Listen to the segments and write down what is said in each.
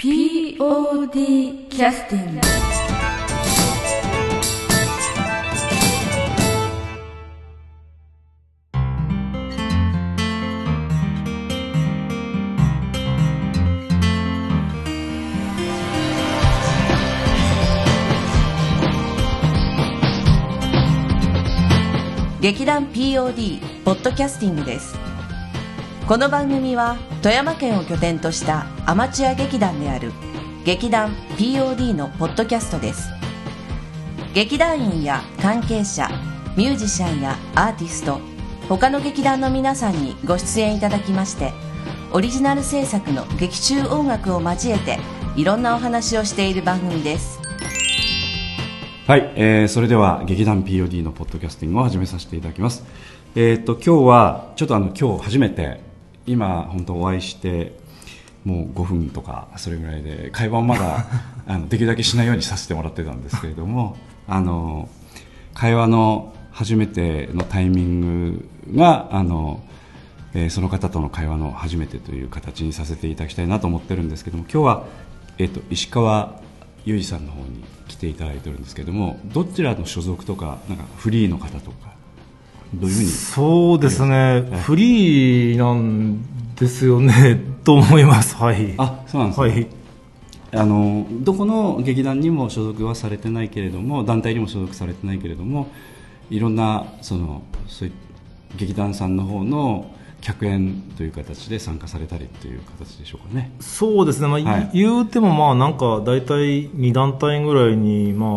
POD キャスティング劇団 POD ポッドキャスティングです。この番組は富山県を拠点としたアマチュア劇団である劇団 POD のポッドキャストです劇団員や関係者ミュージシャンやアーティスト他の劇団の皆さんにご出演いただきましてオリジナル制作の劇中音楽を交えていろんなお話をしている番組ですはい、えーそれでは劇団 POD のポッドキャスティングを始めさせていただきます。えっ、と今日はちょっとあの今日初めて今本当お会いしてもう5分とかそれぐらいで会話をまだあのできるだけしないようにさせてもらってたんですけれども、あの会話の初めてのタイミングがあの、えーその方との会話の初めてという形にさせていただきたいなと思ってるんですけども今日は、えー、と石川裕二さんの方に来ていただいてるんですけどもどちらの所属とかなんかフリーの方とかどういうふうに？そうですね、フリーなんですよね、と思います、はい。あそうなんですね、はい。あのどこの劇団にも所属はされてないけれども団体にも所属されてないけれどもいろんなそのそういう劇団さんの方の客演という形で参加されたりという形でしょうかね。そうですね、まあはい。言うても、まあ、なんか、大体2団体ぐらいに、まあ、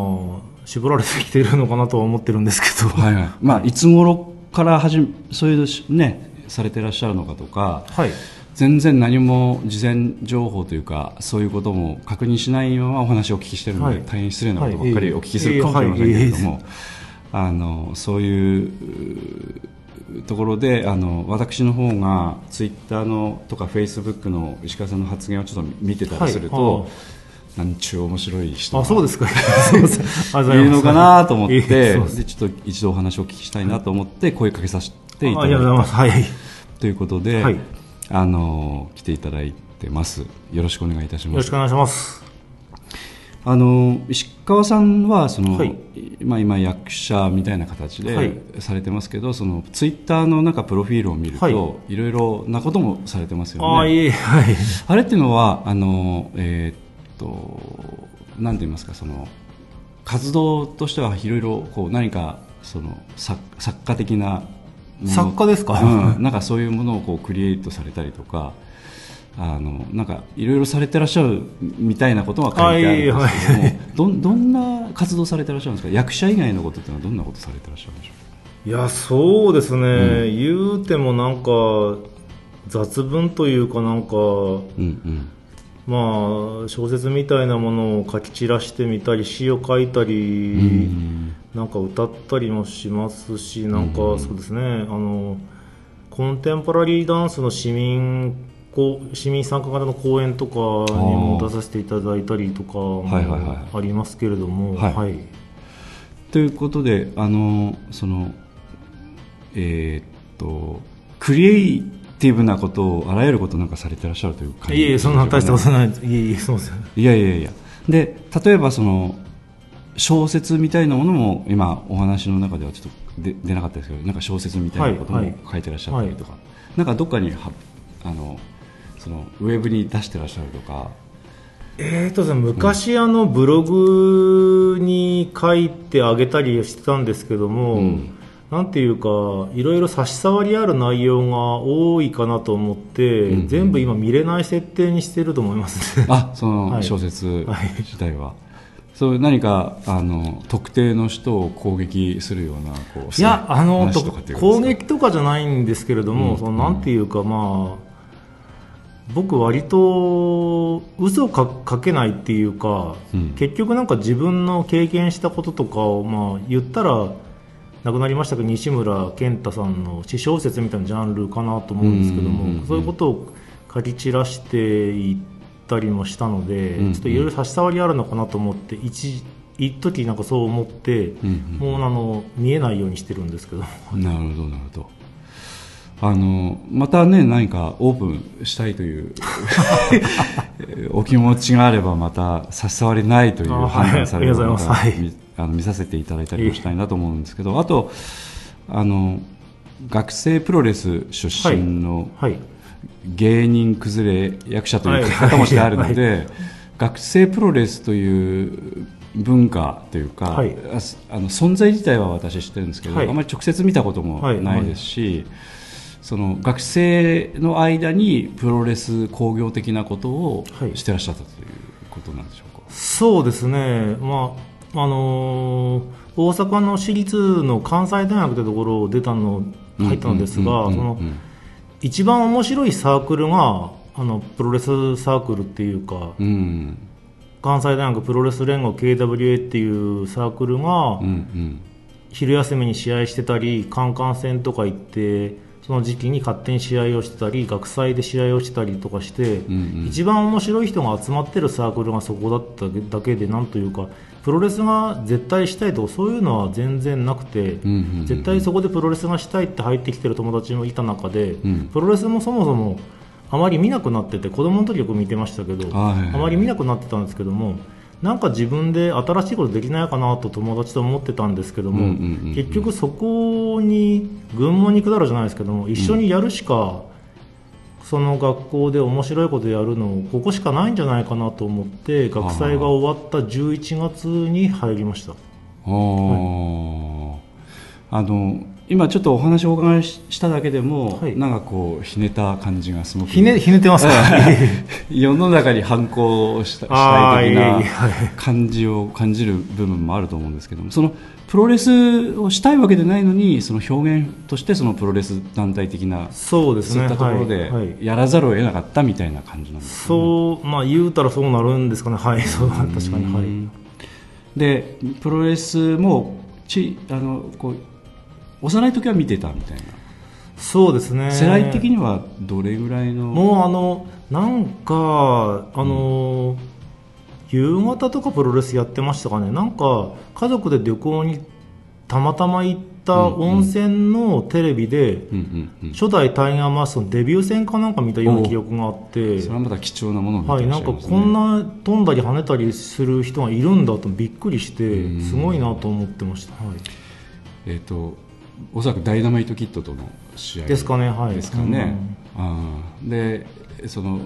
絞られてきてるのかなとは思ってるんですけど、はいはい。まあいつ頃から始めそういうねされてらっしゃるのかとかはい。全然何も事前情報というかそういうことも確認しないままお話をお聞きしてるので、はい。大変失礼なことばっかはい。りお聞きするかもしれませんけれども、はい。あのそういうところであの私の方がツイッターのとかフェイスブックの石川さんの発言をちょっと見てたりすると、はいなんちゅう面白い人あ、がそうですか。すいるのかなと思ってでちょっと一度お話をお聞きしたいなと思って声かけさせていた。だいた。はい。ということで、はい。あの来ていただいてます。よろしくお願いいたします。よろしくお願いします。あの石川さんはその、はい。まあ、今役者みたいな形はい。でされてますけど、そのツイッターのなんかプロフィールを見ると、はい。い、ろいろなこともされてますよね。あはい。あれっていうのはあの、えーっとなんて言いますかその活動としてはいろいろこう何かその作作家的な作家ですか？うん、なんかそういうものをこうクリエイトされたりとかあのなんかいろいろされてらっしゃるみたいなことは書いてあるんですけども、はいはいどんどんな活動されてらっしゃるんですか？役者以外のことっていうのはどんなことされてらっしゃるんでしょう？いやそうですね、言うてもなんか雑文というかなんかうんうんまあ小説みたいなものを書き散らしてみたり詩を書いたり、ん。なんか歌ったりもしますしなんかそうですね、あのコンテンポラリーダンスの市民市民参加型の講演とかにも出させていただいたりとかありますけれども、はい。はい。ということであのそのえーっとクリエイティブなことをあらゆることをなんかされてらっしゃるという感じいえいえそんな大したことないです。いえいえそうですいやいやいや。で例えばその小説みたいなものも今お話の中ではちょっと出出なかったですけどなんか小説みたいなこともはいはい書いてらっしゃったりとか、なんかどっかにはあのそのウェブに出してらっしゃるとか。えーとですね昔、あのブログに書いてあげたりしてたんですけども、うんなんていうかいろいろ差し障りある内容が多いかなと思って、うん全部今見れない設定にしてると思いますね。あその はい。小説はい。自体は、そう何かあの特定の人を攻撃するようなこういやあの攻撃とかじゃないんですけれども、うん。そのなんていうかまあ僕割と嘘をか書けないっていうか、うん。結局なんか自分の経験したこととかをまあ言ったら亡くなりましたけど西村健太さんの詩小説みたいなジャンルかなと思うんですけども、そういうことを書き散らしていったりもしたので、ちょっといろいろ差し障りあるのかなと思って一一時なんかそう思って、うんうんもうあの見えないようにしてるんですけど。なるほどなるほど。あのまたね何かオープンしたいという お気持ちがあればまた差し障りないという判断されるありがとうございます。はい。見あの見させていただいたりもしたいなと思うんですけどあとあの学生プロレス出身のはい。芸人崩れ役者という書き方もしてあるので、学生プロレスという文化というか、はい。あの存在自体は私知ってるんですけど、はい。あまり直接見たこともないですし、その学生の間にプロレス工業的なことをはい。してらっしゃったということなんでしょうか？そうですね、まああのー大阪の私立の関西大学というところを出たの入ったのですが、一番面白いサークルがあのプロレスサークルっていうか、うん。関西大学プロレス連合 KWA っていうサークルが、うんうん。昼休みに試合してたりカンカン戦とか行ってその時期に勝手に試合をしてたり学祭で試合をしてたりとかして、うんうん。一番面白い人が集まってるサークルがそこだっただけでなんというかプロレスが絶対したいとかそういうのは全然なくて、うんうんうん絶対そこでプロレスがしたいって入ってきてる友達もいた中で、ん。プロレスもそもそもあまり見なくなってて子供の時よく見てましたけど、はいはいはい。あまり見なくなってたんですけどもなんか自分で新しいことできないかなと友達と思ってたんですけども、うんうんうんうん結局そこに群馬に下るじゃないですけども一緒にやるしか、その学校で面白いことやるのここしかないんじゃないかなと思って学祭が終わった11月に入りました。おー。あの今ちょっとお話をお伺いししただけでも、はい。なんかこうひねた感じがすごく。ひねひねってますか？世の中に反抗をしたしたい。的な感じを感じる部分もあると思うんですけどもそのプロレスをしたいわけでないのにその表現としてそのプロレス団体的なそうですね。そういったところはい。ではい。やらざるを得なかったみたいな感じなんですかね。そうまあ言うたらそうなるんですかね。はい。そう確かに。はい。でプロレスもちあのこう幼い時は見てたみたいな。そうですね。世代的にはどれぐらいの？もうあのなんかあの、夕方とかプロレスやってましたかね。なんか家族で旅行にたまたま行った温泉のテレビで、うんうんうん。初代タイガーマスクのデビュー戦かなんか見たような記憶があって。それはまた貴重なものを見てはい、なんかこんな飛んだり跳ねたりする人がいるんだとびっくりしてうん。すごいなと思ってました、はい、えっ、とおそらくダイナマイトキットとの試合ですかねはい。ですかね、あーでその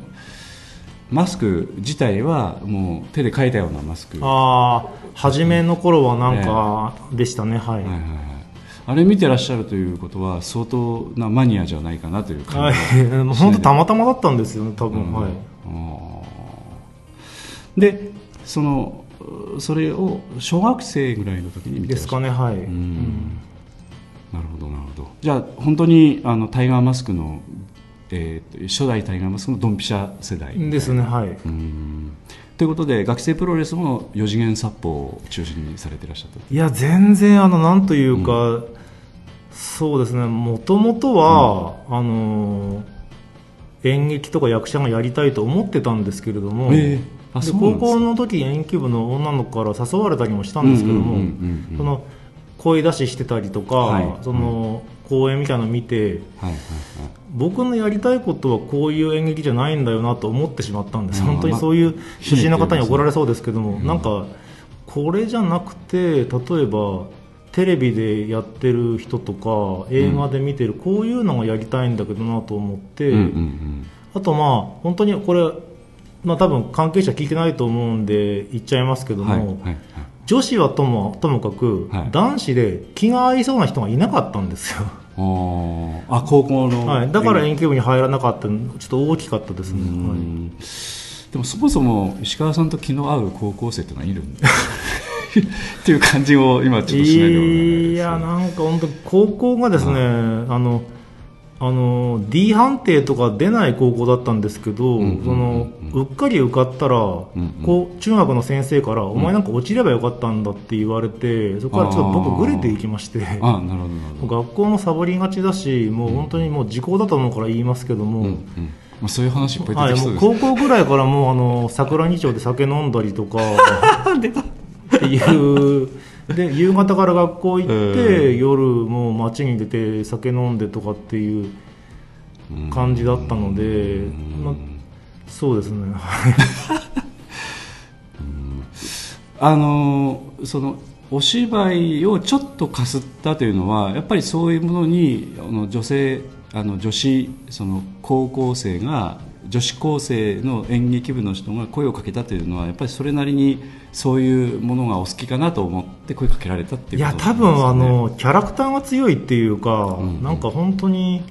マスク自体はもう手で描いたようなマスク。ああ初めの頃はなんかでしたねはい、はいはいはい。あれ見てらっしゃるということは相当なマニアじゃないかなという感はいじが、もう 本当たまたまだったんですよね多分、うん。はい。でそのそれを小学生ぐらいの時に見てですかねはい、うんなるほどなるほど。じゃあ本当にあのタイガーマスクの、えーと初代タイガーマスクのドンピシャ世代ですねはい。うん。ということで学生プロレスも4次元殺法を中心にされていらっしゃった。いや全然あのなんというか、そうですね。もともとは、あのー演劇とか役者がやりたいと思ってたんですけれども、ええあでそうなんですか高校の時演劇部の女の子から誘われたりもしたんですけども、声出ししてたりとか、はい。その公演みたいなの見てはいはいはい。僕のやりたいことはこういう演劇じゃないんだよなと思ってしまったんです、うん。本当にそういうひねってる出身の方に怒られそうですけども、なんかこれじゃなくて例えばテレビでやってる人とか映画で見てる、こういうのがやりたいんだけどなと思って、うんうんあとまあ本当にこれ、まあ、多分関係者聞いてないと思うんで言っちゃいますけども、うんはいはいはい女子はともともかく、はい。男子で気が合いそうな人がいなかったんですよ、あ高校の、はい、だから演劇部に入らなかった。のちょっと大きかったですね、うはい。んでもそもそも石川さんと気の合う高校生ってのはいるんだ。っていう感じを今ちょっとしないでもないですいやなんか本当高校がですね、あのあの D 判定とか出ない高校だったんですけど、んうんうんそのうっかり受かったら、んうんこう中学の先生から、お前なんか落ちればよかったんだって言われてそこからちょっと僕グレていきまして 学校もサボりがちだしもう本当にもう時効だと思うから言いますけども、うんうん。まあ、そういう話いっぱいはい、出てきそう高校ぐらいからもうあの桜木町で酒飲んだりとか。っていうで夕方から学校行って、うん。夜もう街に出て酒飲んでとかっていう感じだったので、まあ、そうですね。あのそのお芝居をちょっとかすったというのはやっぱりそういうものにあの女性あの女子その高校生が女子高生の演劇部の人が声をかけたというのはやっぱりそれなりにそういうものがお好きかなと思って声かけられたっていういや多分あのキャラクターが強いっていうか、うんうん、なんか本当に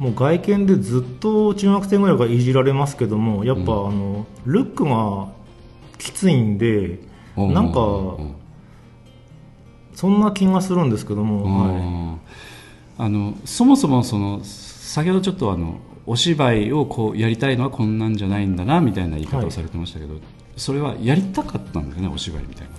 もう外見でずっと中学生ぐらいからいじられますけどもやっぱ、あのルックがきついんで、うん、なんか、そんな気がするんですけども、はい、あのそもそもその先ほどちょっとあのお芝居をこうやりたいのはこんなんじゃないんだなみたいな言い方をされてましたけど、はい、それはやりたかったんですねお芝居みたいな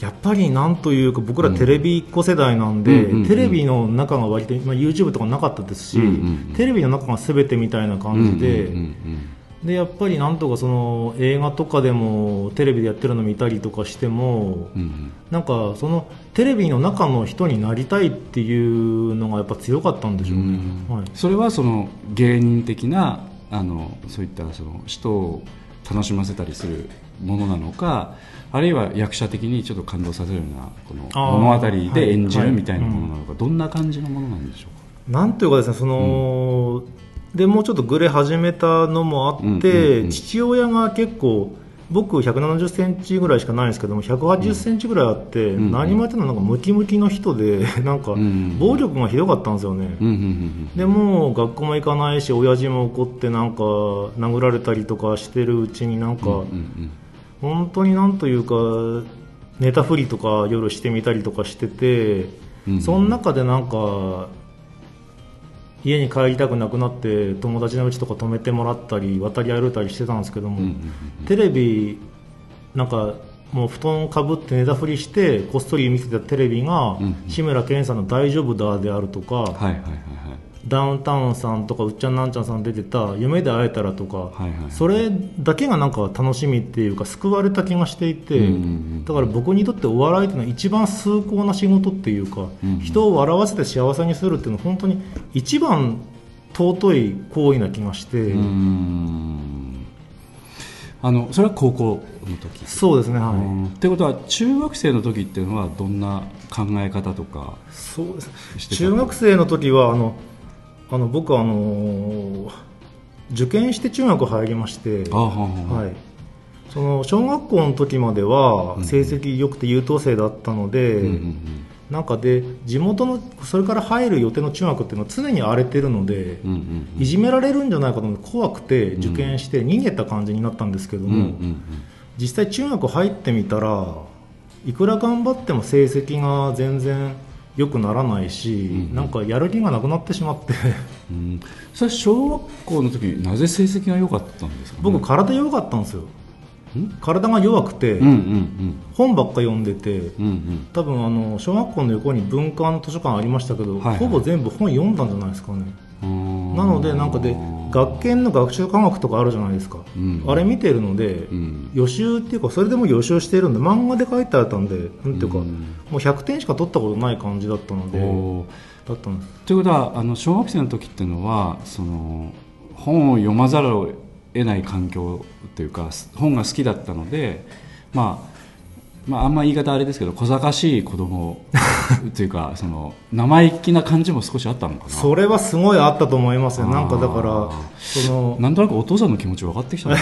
やっぱりなんというか僕らテレビっ子世代なんで、うん、テレビの中が割と、まあ、YouTube とかなかったですし、うんうんうん、テレビの中が全てみたいな感じで、うんうんうんうんでやっぱりなんとかその映画とかでもテレビでやってるの見たりとかしても、うん、なんかそのテレビの中の人になりたいっていうのがやっぱ強かったんでしょうね、うん、はい、それはその芸人的なあのそういったその人を楽しませたりするものなのかあるいは役者的にちょっと感動させるようなこの物語で演じるみたいなものなのか、どんな感じのものなんでしょうか？なんというかですねその、うん。でもうちょっとグレ始めたのもあって、うんうんうん、父親が結構僕1 7 0センチぐらいしかないんですけども1 8 0センチぐらいあって、うん、何もやってのなんかムキムキの人で なんか暴力がひどかったんですよね、うんうんうん、でも学校も行かないし親父も怒ってなんか殴られたりとかしてるうちになんか、うんうんうん、本当になんというか寝たふりとか夜してみたりとかしてて、うんうん、その中でなんか家に帰りたくなくなって友達の家とか泊めてもらったり渡り歩いたりしてたんですけども、うんうんうん、テレビなんかもう布団かぶって寝たふりしてこっそり見てたテレビが、うんうん、志村けんさんの「大丈夫だ」であるとか、はいはいはいはい、ダウンタウンさんとかうっちゃんなんちゃんさん出てた「夢で会えたら」とか、はいはいはい、それだけがなんか楽しみっていうか救われた気がしていて、うんうんうん、だから僕にとってお笑いっていうのは一番崇高な仕事っていうか、うんうん、人を笑わせて幸せにするっていうのは本当に一番尊い行為な気がして。あのそれは高校の時？そうですねはい。ってことは中学生の時っていうのはどんな考え方とかそうです中学生の時はあのあの僕はあの受験して中学入りましてはい、その小学校の時までは成績良くて優等生だったので、うんうんうん。なんかで地元のそれから入る予定の中学っていうのは常に荒れてるので、うんうんうん、いじめられるんじゃないかと思って怖くて受験して逃げた感じになったんですけども、うんうんうん、実際中学入ってみたらいくら頑張っても成績が全然良くならないし、うん、なんかやる気がなくなってしまって。うん、それ小学校の時なぜ成績が良かったんですか、ね、僕体弱かったんですよ。体が弱くて、うんうんうん、本ばっか読んでて、うんうん、多分あの小学校の横に文化の図書館ありましたけど、はいはい、ほぼ全部本読んだんじゃないですかねなのでなんかで学研の学習科学とかあるじゃないですか、うん、あれ見てるので、うん、予習っていうかそれでも予習しているんで漫画で書いてあったんでなんていうか、うん、もう100点しか取ったことない感じだったのでだったんです。ということはあの小学生の時っていうのはその本を読まざるを得ない環境というか本が好きだったのでまあまあ、あんま言い方あれですけど小賢しい子供 というかその生意気な感じも少しあったのかな。それはすごいあったと思いますよ。なんかだからそのなんとなくお父さんの気持ち分かってきた い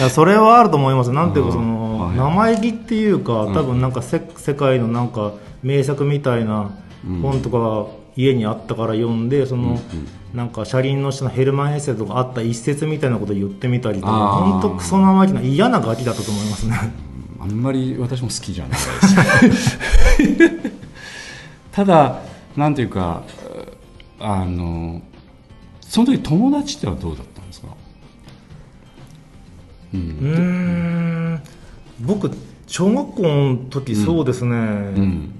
やそれはあると思います。なんていうかその、生意気っていうか多分なんかせ、世界のなんか名作みたいな本とか家にあったから読んでその、うんうん、なんか車輪の下のヘルマン・ヘッセとかあった一節みたいなことを言ってみたりとか本当クソ生意気な嫌なガキだったと思いますねあんまり私も好きじゃない。で すただなんていうかあのその時友達ってのはどうだったんですか？うん。僕小学校の時そうですね、うん。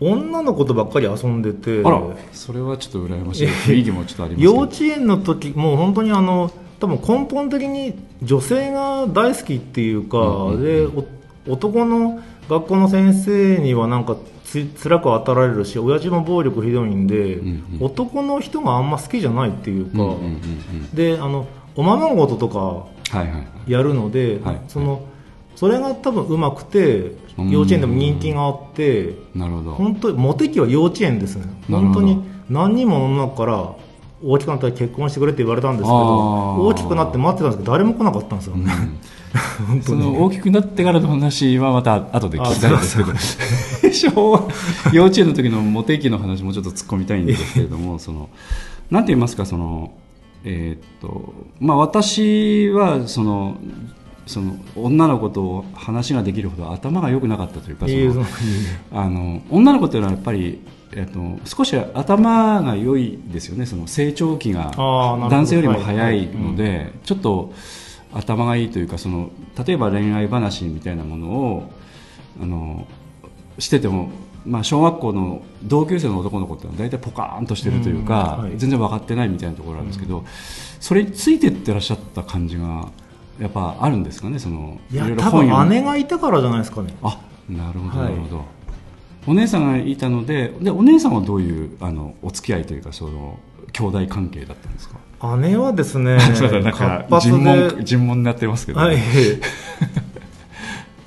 うん。女の子とばっかり遊んでて。あらそれはちょっと羨ましい。雰囲気もちょっとあります幼稚園の時もう本当にあの多分根本的に女性が大好きっていうか、うんうんうん、で男の学校の先生にはなんかつ辛く当たられるし親父も暴力ひどいんで、うんうん。男の人があんま好きじゃないっていうか、うんうんうんうん。であのおままごととかはいはい。はいやるので、はいそのそれが多分うまくてうん。幼稚園でも人気があってなるほど。本当にモテ期は幼稚園ですね。本当に何人もの女の子から大きくなったら結婚してくれって言われたんですけど大きくなって待ってたんですけど誰も来なかったん。ですよ、本当そにの大きくなってからの話はまた後で聞きたいんです。けど昭和幼稚園の時のモテ期の話もちょっと突っ込みたいんですけれども そのなんて言いますかそのえーっとまあ私はそのその女の子と話ができるほど頭が良くなかったというかそのあの女の子っていうのはやっぱり、えっと、少し頭が良いですよね。その成長期が男性よりも早いのはい。で、ちょっと頭がいいというかその例えば恋愛話みたいなものをあのしてても、まあ、小学校の同級生の男の子ってのは大体ポカーンとしてるというか、うんはい。全然分かってないみたいなところなんですけど、それについてってらっしゃった感じがやっぱあるんですかね？そのいやろろ多分姉がいたからじゃないですかね。あなるほどはないるほど、お姉さんがいたのででお姉さんはどういうあのお付き合いというかその兄弟関係だったんですか？姉はですね なんか活尋問尋問になってますけど、はい。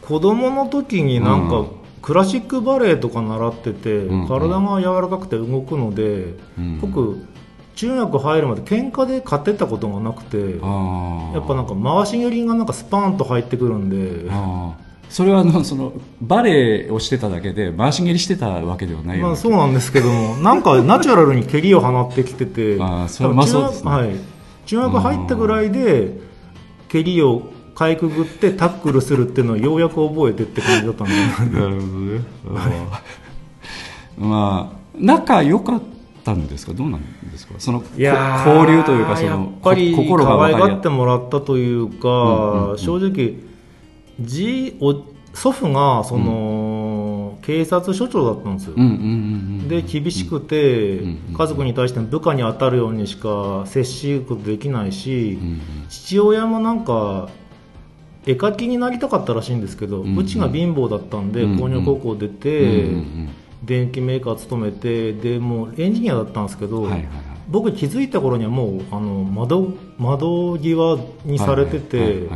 子供の時になんか、うん。クラシックバレエとか習ってて、うんうん。体が柔らかくて動くので、うん。僕中学入るまで喧嘩で勝てたことがなくてやっぱなんか回し蹴りがなんかスパーンと入ってくるんでそれはあのそのバレエをしてただけで回し蹴りしてたわけではないまあ、そうなんですけどもなんかナチュラルに蹴りを放ってきてて あーそれ多分中学まあそうですね。はい、中学入ったぐらいで蹴りをかいくぐってタックルするっていうのをようやく覚えてって感じだったんで。なるほど。ねまあ仲良かったんですか？どうなんですか？その交流というかそやのっぱりがって。もらったというか、うんうんうん。正直じお祖父がその、警察署長だったんですよ、うんうんうんうん。で厳しくて、うんうん家族に対して部下に当たるようにしか接しることできないし、うんうん。父親もなんか絵描きになりたかったらしいんですけど、うんうん。うちが貧乏だったんで、うんうん。工業高校出て、うんうん電機メーカー勤めてでもうエンジニアだったんですけど、僕気づいた頃にはもうあの窓窓際にされてて、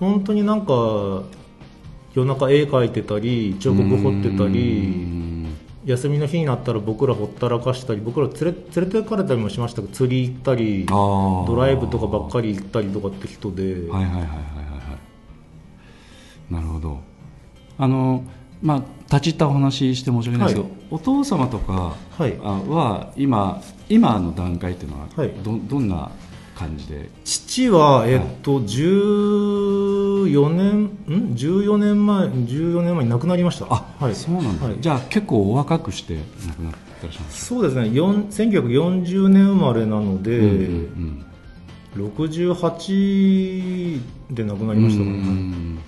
本当になんか夜中絵描いてたり彫刻彫ってたうりん。休みの日になったら僕らほったらかしたり僕ら連れ連れてかれたりもしましたけど釣り行ったりドライブとかばっかり行ったりとかって人で、はいはいはいはいはい。はいなるほど。あのまあ立ち入ったお話しして申し訳ないですけど、はい。お父様とかはは今今の段階っていうのははい。ど,、どんな感じで父は、えっと、14年、ん ?14 年前、14年前に亡くなりました。あ、はい。そうなんだ、はいじゃあ結構お若くして亡くなってらっしそうですね、4 1940年生まれなので、うんうん68で亡くなりましたからね。うん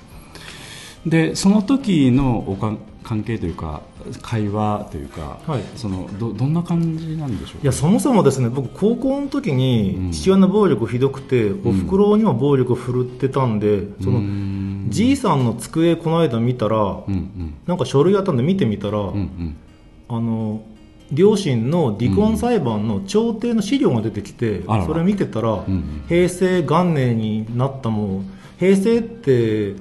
でその時のおか関係というか会話というか、はい。そのどどんな感じなんでしょういやそもそもですね僕高校の時うん。に父親の暴力ひどくて、おふくろにも暴力振るってたんで、そのうんじいさんの机この間見たら、うんうん。なんか書類あったんで見てみたら、うんうん。あの両親の離婚裁判の調停の資料が出てきて、あらら。それ見てたら、うんうん。平成元年になったもう平成って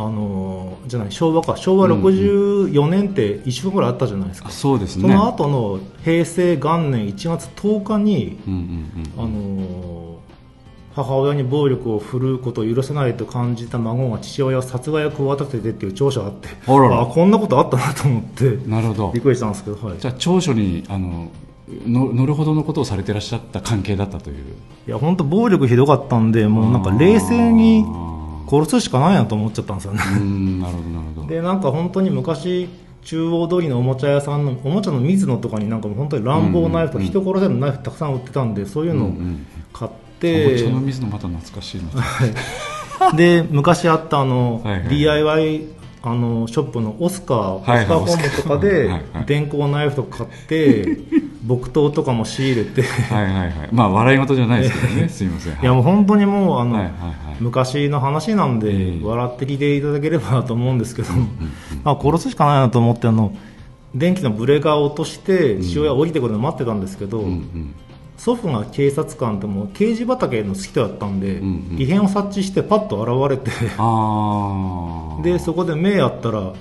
あのじゃない昭和か。昭和64年って1週間ぐらいあったじゃないですか、あそうですね。その後の平成元年1月10日に、うんうんうんあの母親に暴力を振るうことを許せないと感じた孫が父親を殺害を企ててっていう調書があってあこんなことあったなと思ってなるほど。びっくりしたんですけど、はい、じゃあ長所にあのの乗るほどのことをされてらっしゃった関係だったという。いや本当暴力ひどかったんでもうなんか冷静に殺すしかないなと思っちゃったんですよね。うんなるほどなるほど。でなんか本当に昔中央通りのおもちゃ屋さんのおもちゃの水野とかになんかもう本当に乱暴ナイフとか人殺せるナイフたくさん売ってたんでそういうのをうんうん買っおて、茶の水のまた懐かしいな。で昔あったあの、はいはい DIY あのショップのオスカー、はいはいオスカーホー。ムとかではいはい電光ナイフとか買って木刀とかも仕入れて。はいはいはい。まあ笑い事じゃないですけどね。すいません。い。やもう本当にもうあの、はいはいはい。昔の話なんで、ええ。笑って聞いていただければなと思うんですけど、まあ、殺すしかないなと思ってあの電気のブレーカーを落として父親が降りてくるのを待ってたんですけど、うんうん祖父が警察官でも刑事畑の好き人だったんで、うんうん。異変を察知してパッと現れて でそこで目やったら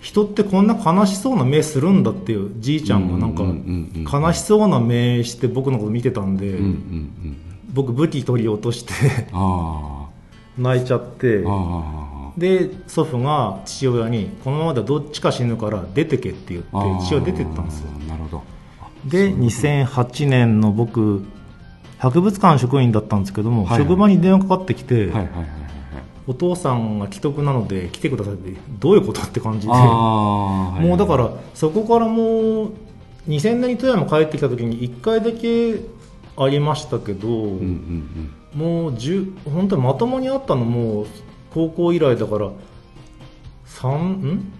人ってこんな悲しそうな目するんだっていうじいちゃんがなんか悲しそうな目して僕のこと見てたんで、うんうんうん僕武器取り落としてあ 泣いちゃってで祖父が父親にこのままではどっちか死ぬから出てけって言って父親出てったんですよ。なるほどで2008年の僕博物館職員だったんですけども、はいはい。職場に電話かかってきて、はいはいはいはいはい。お父さんが既得なので来てくださいってどういうことって感じで。はいはい。もうだからそこからもう2000年に富山帰ってきた時に1回だけありましたけど、うんうんもう10本当にまともにあったのもう高校以来だから3ん？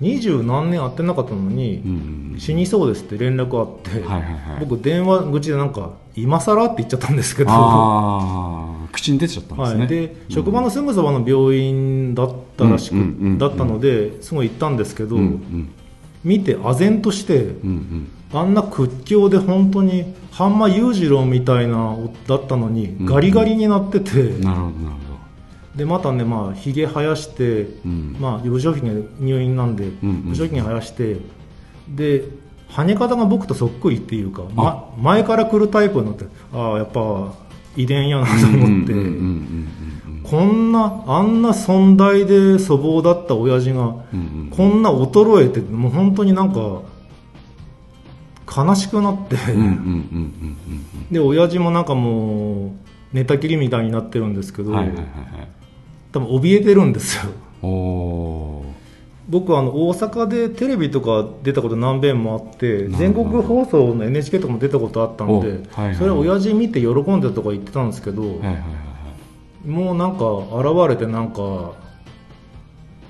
二十何年会ってなかったのに、うん。死にそうですって連絡あって、はいはいはい。僕電話口でなんか今更って言っちゃったんですけど。口に出ちゃったんですね、はい、で職場のすぐそばの病院だったらしく、うんうんうんうん。だったのですごい行ったんですけど、うんうん。見て唖然として、うんうん。あんな屈強で本当に半間裕次郎みたいなだったのにんガリガリになってて、なるほどなるほでまたねまあひげ生やして、ん。まあ幼少期が入院なんで、んうん。幼少期に生やしてで跳ね方が僕とそっくりっていうか、ま、前から来るタイプになってああやっぱ遺伝やなとど思って、こんなあんな尊大で粗暴だった親父が、うんうんこんな衰えてもう本当になんか悲しくなって、で親父もなんかもう寝たきりみたいになってるんですけど、うんはいはいはいはい多分怯えてるんですよ。僕あの大阪でテレビとか出たこと何遍もあって全国放送の NHK とかも出たことあったので、おはいはいそれ親父見て喜んでとか言ってたんですけど、はいはいはいはい。もうなんか現れてなんか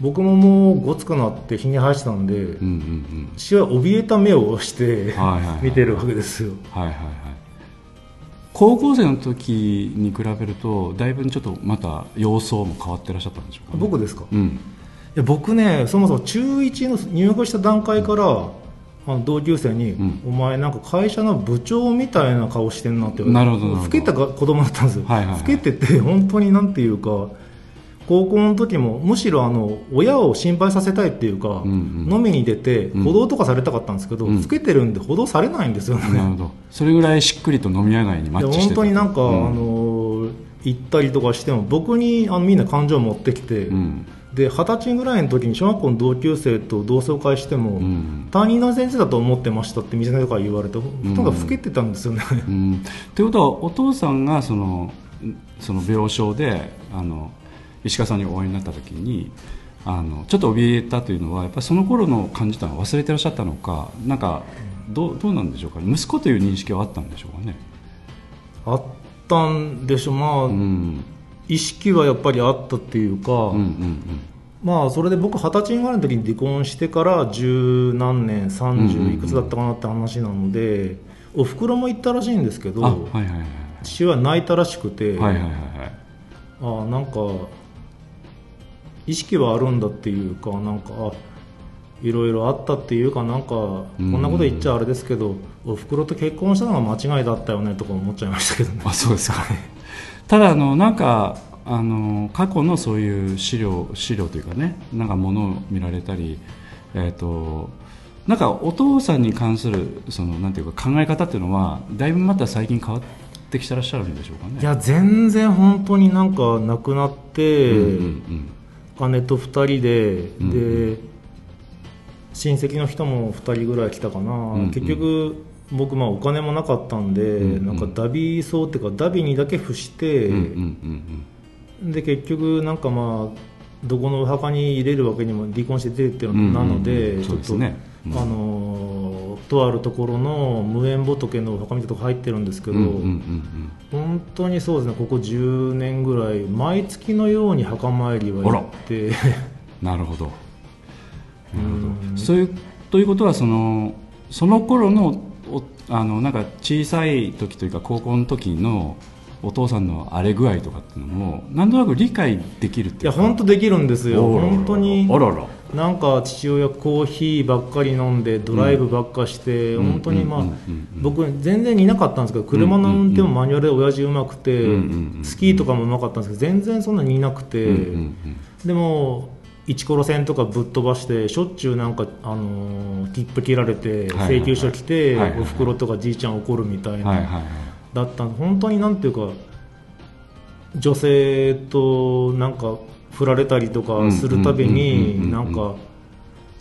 僕ももうごつくなって日に生やしたんで、うんうんうん。父は怯えた目をして、見てるわけですよ。はいはいはい高校生の時に比べるとだいぶちょっとまた様相も変わってらっしゃったんでしょうか、ね、僕ですか、いうん。や僕ねそもそも中1の入学した段階からあの同級生に、うん。お前なんか会社の部長みたいな顔してんなってなるほど老けたが子供だったんですよ、はいはいはい。老けてて本当になんていうか高校の時もむしろあの親を心配させたいっていうか、うんうん。飲みに出てうん。補導とかされたかったんですけど、うん。老けてるんで補導されないんですよね、なるほど。それぐらいしっくりと飲み屋街にマッチしてた本当になんか、うん。あの行ったりとかしても僕にあのみんな感情を持ってきて、うん。で二十歳ぐらいの時に小学校の同級生と同窓会しても、うん。担任の先生だと思ってましたって店の人から言われてほとんど老けてたんですよね、うん。ということはお父さんがそのその病床であの石川さんにお会いになった時にあのちょっと怯えたというのはやっぱりその頃の感じたのは忘れてらっしゃったのかなんかどうどうなんでしょうかね。息子という認識はあったんでしょうかね。あったんでしょまあ、うん。意識はやっぱりあったっていうか、うんうんまあそれで僕二十歳ぐらいの時に離婚してから十何年うんうん30いくつだったかなって話なので、おふくろも言ったらしいんですけど、はいはいはい父親泣いたらしくて、はいはいはいはい。あなんか意識はあるんだっていうかなんかあいろいろあったっていうかなんかこんなこと言っちゃあれですけどおふくろと結婚したのが間違いだったよねとか思っちゃいましたけどね。あそうですかただあのなんかあの過去のそういう資料資料というかねなんかものを見られたりえっ、となんかお父さんに関するそのなんていうか考え方っていうのはだいぶまた最近変わってきてらっしゃるんでしょうかね。いや全然本当になんか亡くなって、うんうん姉と2人で、んで親戚の人も2人ぐらい来たかな、んうん。結局僕まあお金もなかったんで、うんうん。なんかダビ葬っていうかダビにだけ付して、で結局なんかまあどこのお墓に入れるわけにも離婚して出てってなので、そうちょっと、うんあのーとあるところの無縁仏のお墓みたいなとこ入ってるんですけど、うんうんうん本当にそうですねここ10年ぐらい毎月のように墓参りは行って。う んなるほど。なるほうんど。そういうということはそのその頃のおあのなんか小さい時というか高校の時のお父さんの荒れ具合とかっていうのもなんとなく理解できるっていうか。いや本当できるんですよ。本当に。あららなんか父親コーヒーばっかり飲んでドライブばっかして、うん。本当にまあ、うん僕全然いなかったんですけど車の運転もマニュアルで親父うまくて、スキーとかもうまかったんですけど全然そんなにいなくて、でも一コロ線とかぶっ飛ばしてしょっちゅうなんか、あのー切符切られて請求書来て、おふくろとかじいちゃん怒るみたいな、だった本当になんていうか女性となんか振られたりとかするたびになんか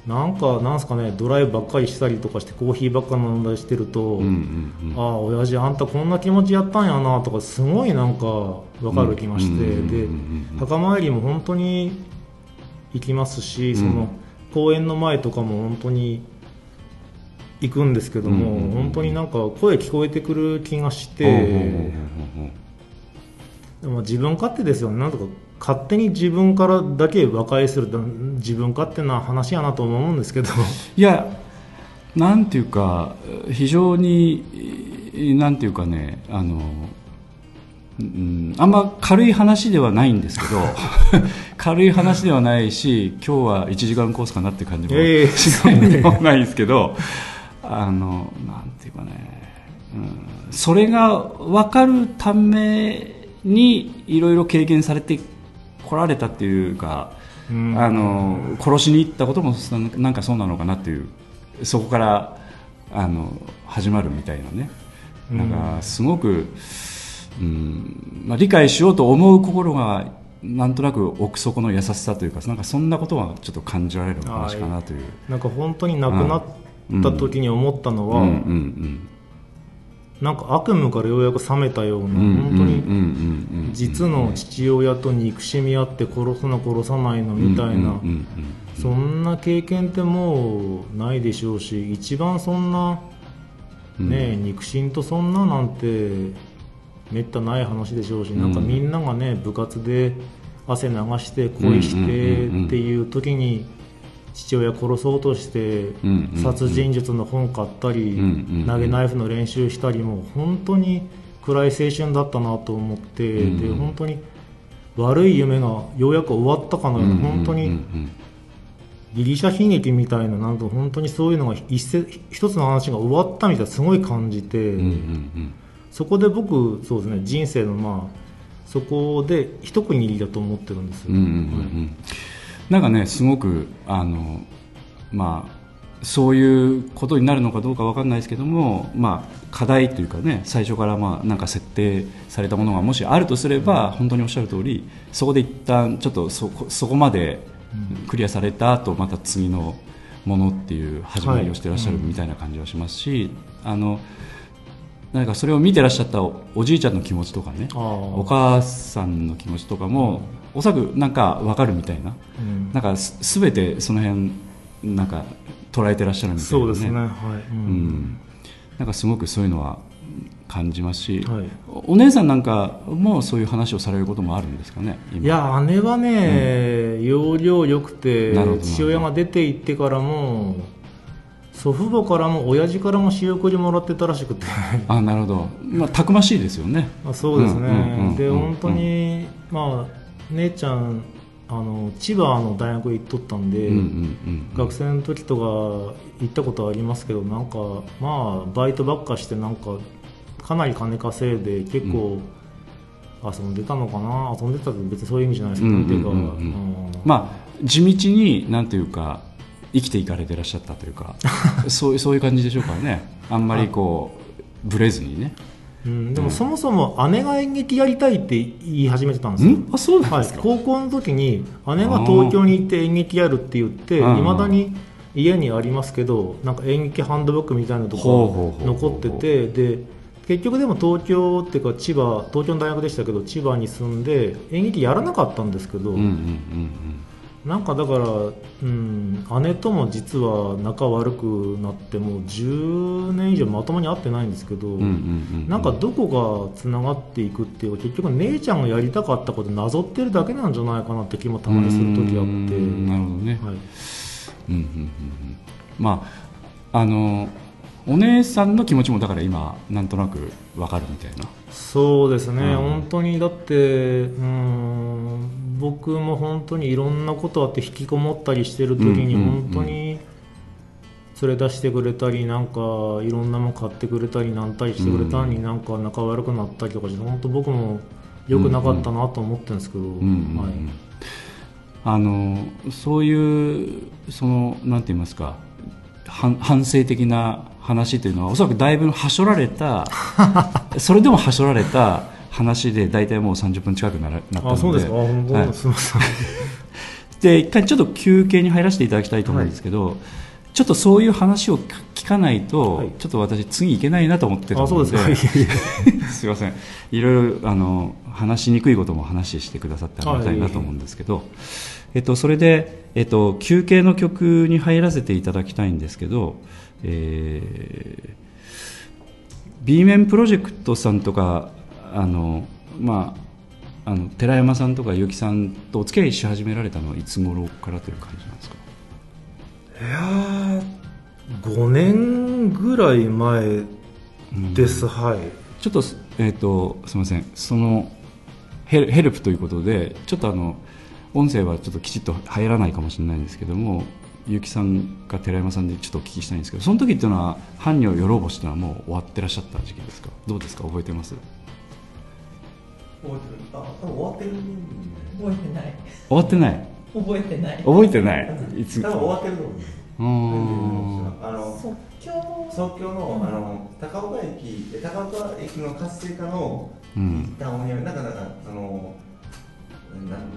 なんかなんすかねドライブばっかりしたりとかしてコーヒーばっか飲んだりしてると、ああ親父あんたこんな気持ちやったんやなとかすごいなんか分かる気がして、で墓参りも本当に行きますし、その公園の前とかも本当に行くんですけども、本当になんか声聞こえてくる気がして、でも自分勝手ですよね。なんとか勝手に自分からだけ和解すると自分勝手な話やなと思うんですけど。いやなんていうか非常になんていうかねあの、うん、あんま軽い話ではないんですけど 軽い話ではないし今日は1時間コースかなって感じもええ。しないでもないんですけどあのなんていうかね、うん、それが分かるためにいろいろ経験されてこられたっていうか、うん。あの殺しに行ったこともそなんかそうなのかなっていうそこからあの始まるみたいなね。なんかすごく、うんまあ、理解しようと思う心がなんとなく奥底の優しさというかなんかそんなことはちょっと感じられるお話かなという。なんか本当に亡くなった時に思ったのは、うん。うんなんか悪夢からようやく覚めたような、うん本当に実の父親と憎しみ合って殺すの殺さないのみたいな、そんな経験ってもうないでしょうし一番そんな、ね肉親とそんななんてめったない話でしょうし、なんかみんながね部活で汗流して恋してっていう時に父親殺そうとして殺人術の本買ったり投げナイフの練習したりも本当に暗い青春だったなと思ってうんで本当に悪い夢がようやく終わったかのような本当にギリシャ悲劇みたいななんと本当にそういうのが一せ一つの話が終わったみたいなすごい感じて、そこで僕そうですね人生のまあそこで一区切りだと思ってるんですよ、なんかねすごくあのまあそういうことになるのかどうかわかんないですけども、まあ、課題というかね最初からまあなんか設定されたものがもしあるとすれば、本当におっしゃる通りそこで一旦ちょっとそこそこまでクリアされた後また次のものっていう始まりをしてらっしゃるみたいな感じはしますし、あのなんかそれを見てらっしゃったおおじいちゃんの気持ちとかねお母さんの気持ちとかもおそらくなんか分かるみたいな。うん。なんかすすべてその辺なんか捉えてらっしゃるみたいな、そうですね。はい、ううん。ん、なんかすごくそういうのは感じますし、はい。おお姉さんなんかもそういう話をされることもあるんですかね今。いや姉はね、容量良くて父親が出て行ってからも祖父母からも親父からも仕送りもらってたらしくて。あなるほど、まあ、たくましいですよね。まあそうですね、うんうんうんうん。で本当に、まあ姉ちゃんあの千葉の大学行っとったんで、うんうんうん学生の時とか行ったことありますけどなんかまあバイトばっかしてなんかかなり金稼いで結構遊んでたのかな？遊んでたって別にそういう意味じゃないですけど、うんうんうんうん。うん。まあ地道になんていうか生きていかれてらっしゃったというか そうそういう感じでしょうかね。あんまりこうブレずにねうん、でもそもそも姉が演劇やりたいって言い始めてたんですよ。ん？あそうなんはいですか、、高校の時に姉が東京に行って演劇やるって言っていまだに家にありますけどなんか演劇ハンドブックみたいなのとかほうほうほうほう残っててで結局でも東京っていうか千葉東京の大学でしたけど千葉に住んで演劇やらなかったんですけど、うんうんうんなんかだから、うん、姉とも実は仲悪くなってもう10年以上まともに会ってないんですけど、うんうんうんうん。なんかどこがつながっていくっていう結局姉ちゃんがやりたかったことなぞってるだけなんじゃないかなって気もたまにする時あって。なるほどね、はい、うんうんうんうん。まああのお姉さんの気持ちもだから今なんとなくわかるみたいなそうですね、うん。本当にだってうん僕も本当にいろんなことあって引きこもったりしてる時に本当に連れ出してくれたりなんかいろんなもん買ってくれたりなんたりしてくれたのになんか仲悪くなったりとかして本当僕も良くなかったなと思ってるんですけど、はい、あのそういうそのなんて言いますか反反省的な話というのはおそらくだいぶはしょられた それでもはしょられた話で大体もう30分近くならなったので。あそうですか？い。すみません。で一回ちょっと休憩に入らせていただきたいと思うんですけど、ちょっとそういう話を聞かないと、はい。ちょっと私次行けないなと思ってるあそうのでですか。いえいえ。すいません。いろいろあの話しにくいことも話してくださってありがたいなと思うんですけど、えっと、それで、えっと、休憩の曲に入らせていただきたいんですけど、えー、B 面プロジェクトさんとかあの、まあ、あの寺山さんとか結城さんとお付き合いし始められたのはいつ頃からという感じなんですか？いやー5年ぐらい前です、はい。ちょっと,、えー、とすみません。そのヘルヘルプということでちょっとあの音声はちょっときちっと入らないかもしれないんですけども結城さんか寺山さんでちょっとお聞きしたいんですけどその時っていうのは般若よろぼしというのはもう終わってらっしゃった時期ですか？どうですか？覚えてます？覚えてるあ多分終わって覚えてない。終わってない？覚えてない。覚えてない？いつ？多分終わってると思うんあの即興？東京のあの高岡駅え高岡駅の活性化のうん。一旦お庭なんかなんかその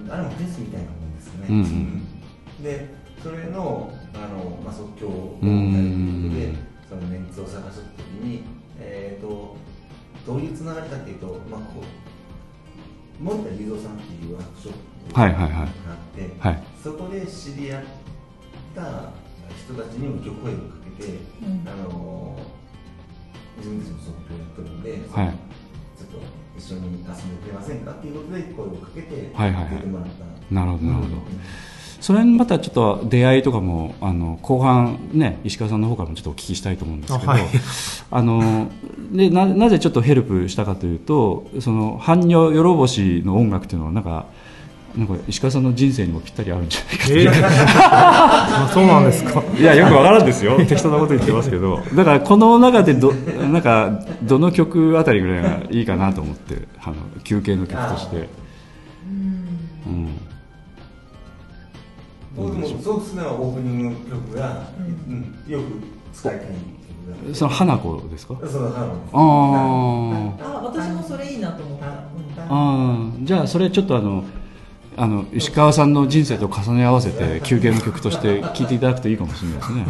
なあれもフェスみたいなもんですよね、うん。うん。でそれのあの、まあ、即興をうやでそのメンツを探すときに、えー、とどういうつながりかっていうと、まあ、こう森田雄三さんっていうワークショップはいはいはい。があって、はい。そこで知り合った人たちにも今日声をかけて、うん。あの自分たちも即興やってるんで、はい。ちょっと一緒に遊んでくれませんかっていうことで声をかけてはいはいはい。出てもらった。なるほどなるほど、うんそれにまたちょっと出会いとかもあの後半ね石川さんの方からもちょっとお聞きしたいと思うんですけどあはい。あのでななぜちょっとヘルプしたかというとその般若よろぼしの音楽というのはなんかなんか石川さんの人生にもぴったりあるんじゃないか そうなんですか。いやよくわからんですよ。適当なこと言ってますけど。だからこの中でどなんかどの曲あたりぐらいがいいかなと思ってあの休憩の曲として、僕もすごく好きなオープニング曲が、うん。よく使いたいその花子ですか？その花子です。あー。あ私もそれいいなと思った、うんあー。じゃあそれちょっとあのあの石川さんの人生と重ね合わせて休憩の曲として聴いていただくといいかもしれないですね。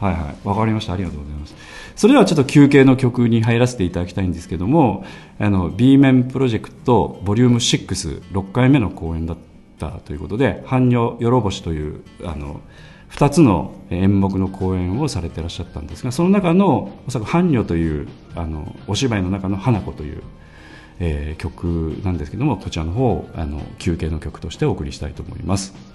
はいはい。わかりました。ありがとうございます。それではちょっと休憩の曲に入らせていただきたいんですけどもあの B 面プロジェクトボリューム66回目の公演だったということで「般若よろぼし」というあの2つの演目の公演をされてらっしゃったんですがその中のおそらく「半女」というあのお芝居の中の「花子」というえー曲なんですけどもこちらの方をあの休憩の曲としてお送りしたいと思います「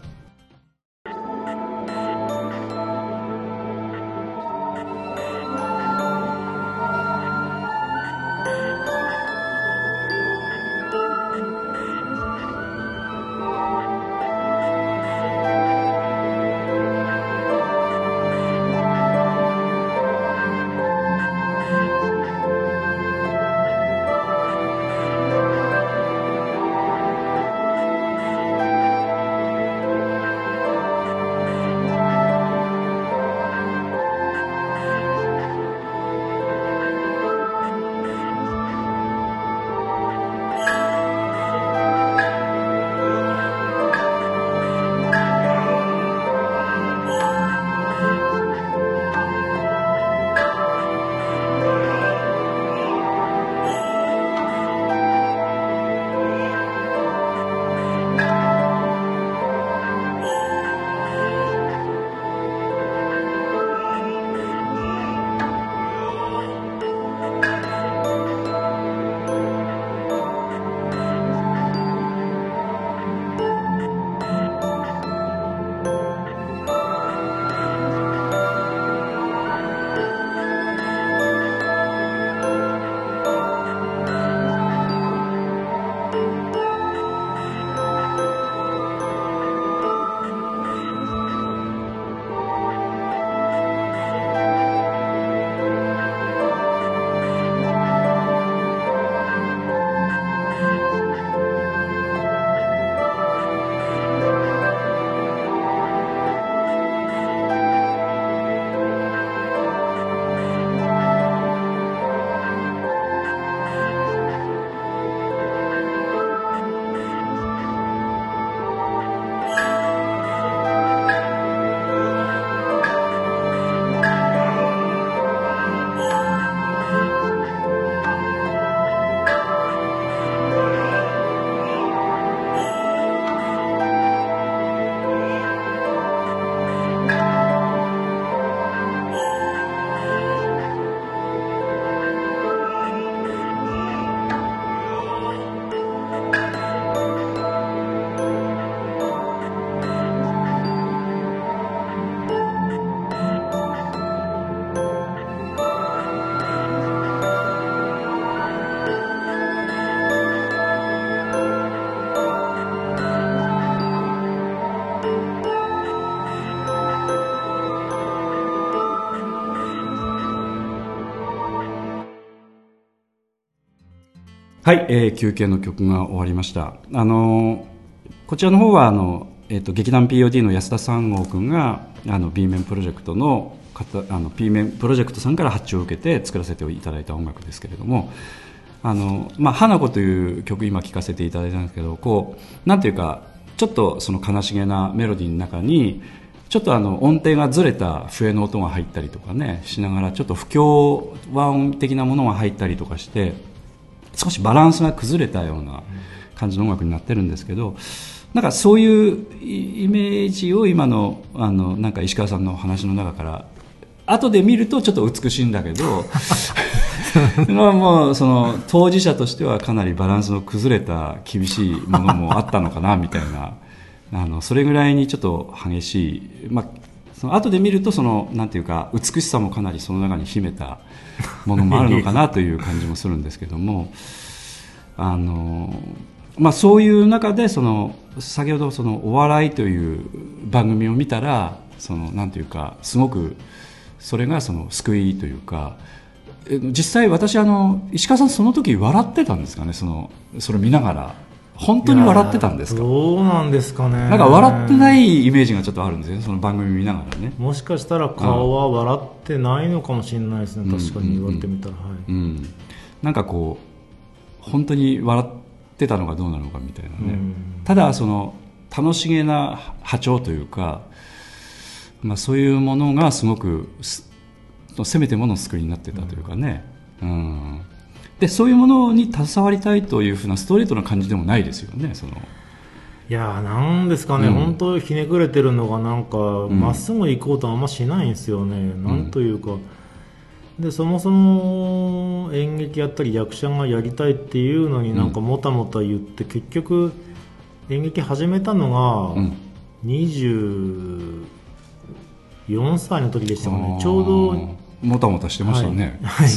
はい、えー休憩の曲が終わりました。あのーこちらの方はあの、えっ、と劇団 POD の安田三郷君があの B 面プロジェクトの方あの P 面プロジェクトさんから発注を受けて作らせていただいた音楽ですけれども。あのまあ、花子という曲今聴かせていただいたんですけどこうなんていうかちょっとその悲しげなメロディーの中にちょっとあの音程がずれた笛の音が入ったりとかねしながらちょっと不協和音的なものが入ったりとかして少しバランスが崩れたような感じの音楽になってるんですけどなんかそういうイメージを今のあのなんか石川さんの話の中から後で見るとちょっと美しいんだけどまあもうその当事者としてはかなりバランスの崩れた厳しいものもあったのかなみたいなあのそれぐらいにちょっと激しい、まあ、その後で見るとそのなんていうか美しさもかなりその中に秘めたものもあるのかなという感じもするんですけども あの、まあ、そういう中でその先ほどそのお笑いという番組を見たらそのなんていうかすごくそれがその救いというか実際私あの石川さんその時笑ってたんですかね？そのそれ見ながら。本当に笑ってたんですか？どうなんですかね。なんか笑ってないイメージがちょっとあるんですよねその番組見ながらね。もしかしたら顔は笑ってないのかもしれないですね、確かに言われてみたら、はい。うん。なんかこう本当に笑ってたのかどうなのかみたいなね、うん。ただその楽しげな波長というか、まあ、そういうものがすごくすせめてもの救いになってたというかね、うんでそういうものに携わりたいというふうなストレートな感じでもないですよねその。いやーなんですかね、うん。本当ひねくれてるのがなんかん。ま、っすぐ行こうとあんましないんですよね、なんというか。でそもそも演劇やったり役者がやりたいっていうのになんかもたもた言って、結局演劇始めたのがうん。24歳の時でしたかね。ちょうどもたもたしてましたね、はい。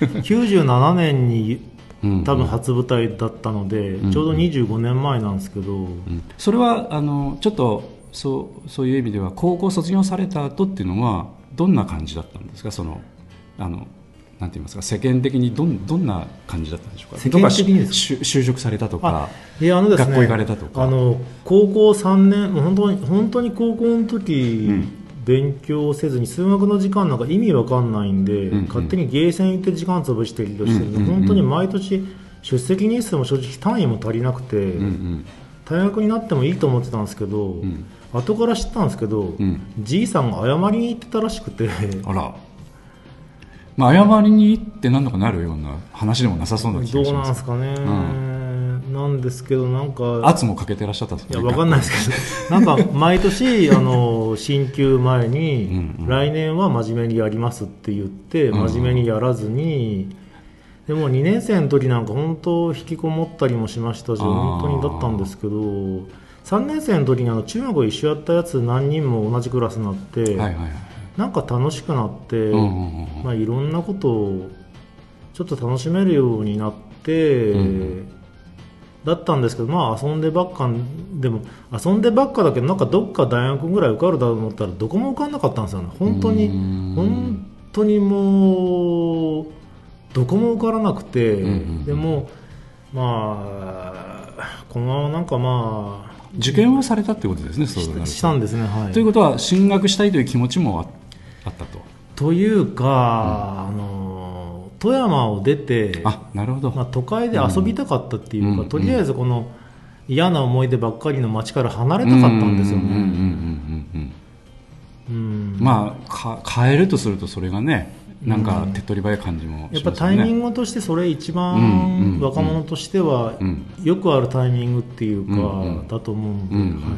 97年にうん。多分初舞台だったので、ん。ちょうど25年前なんですけど、うん。それはあのちょっとそうそういう意味では高校卒業された後っていうのはどんな感じだったんですか？そのあのなんて言いますか？世間的にどんどんな感じだったんでしょうか？世間的にですか？どっかし就就職されたとかいやあのですね学校行かれたとか。あの高校3年本当に本当に高校の時、うん勉強せずに数学の時間なんか意味わかんないんで、うんうん。勝手にゲーセン行って時間潰してるとしてるんで、うんうんうん。本当に毎年出席日数も正直単位も足りなくて、うんうん。大学になってもいいと思ってたんですけど、ん。後から知ったんですけど、ん。じいさんが謝りに行ってたらしくて。あら。まあ謝りに行って何とかなるような話でもなさそうな気どうがします。なんですかね、なんですけどなんか圧もかけてらっしゃったんですいや、わかんないですけど、なんか毎年、あの進級前に、来年は真面目にやりますって言って、真面目にやらずに、でも2年生の時なんか本当、引きこもったりもしましたし、本当にだったんですけど、3年生の時にあの中学一緒やったやつ、何人も同じクラスになって、はいはいはい。なんか楽しくなって、うんうんうん。まあ、いろんなことをちょっと楽しめるようになって、うんだったんですけど、まあ、遊んでばっかでも遊んでばっかだけどなんかどっか大学ぐらい受かるだろうと思ったらどこも受かんなかったんですよね。本当にうん。本当にもうどこも受からなくて、うんうんうん。でもまあこのままなんかま受験はされたってことですねあそうししたんですねはい。ということは進学したいという気持ちもああったと。というか、あの富山を出てあなるほど、まあ、都会で遊びたかったっていうか、うん。とりあえずこの嫌な思い出ばっかりの街から離れたかったんですよね。うんうんうんうんうんうん。まあか変えるとするとそれがねなんか手っ取り早い感じもやっぱしますよねタイミングとしてそれ一うんうん番若者としてはうんよくあるタイミングっていうかうんうん。だと思うので、うんうん。は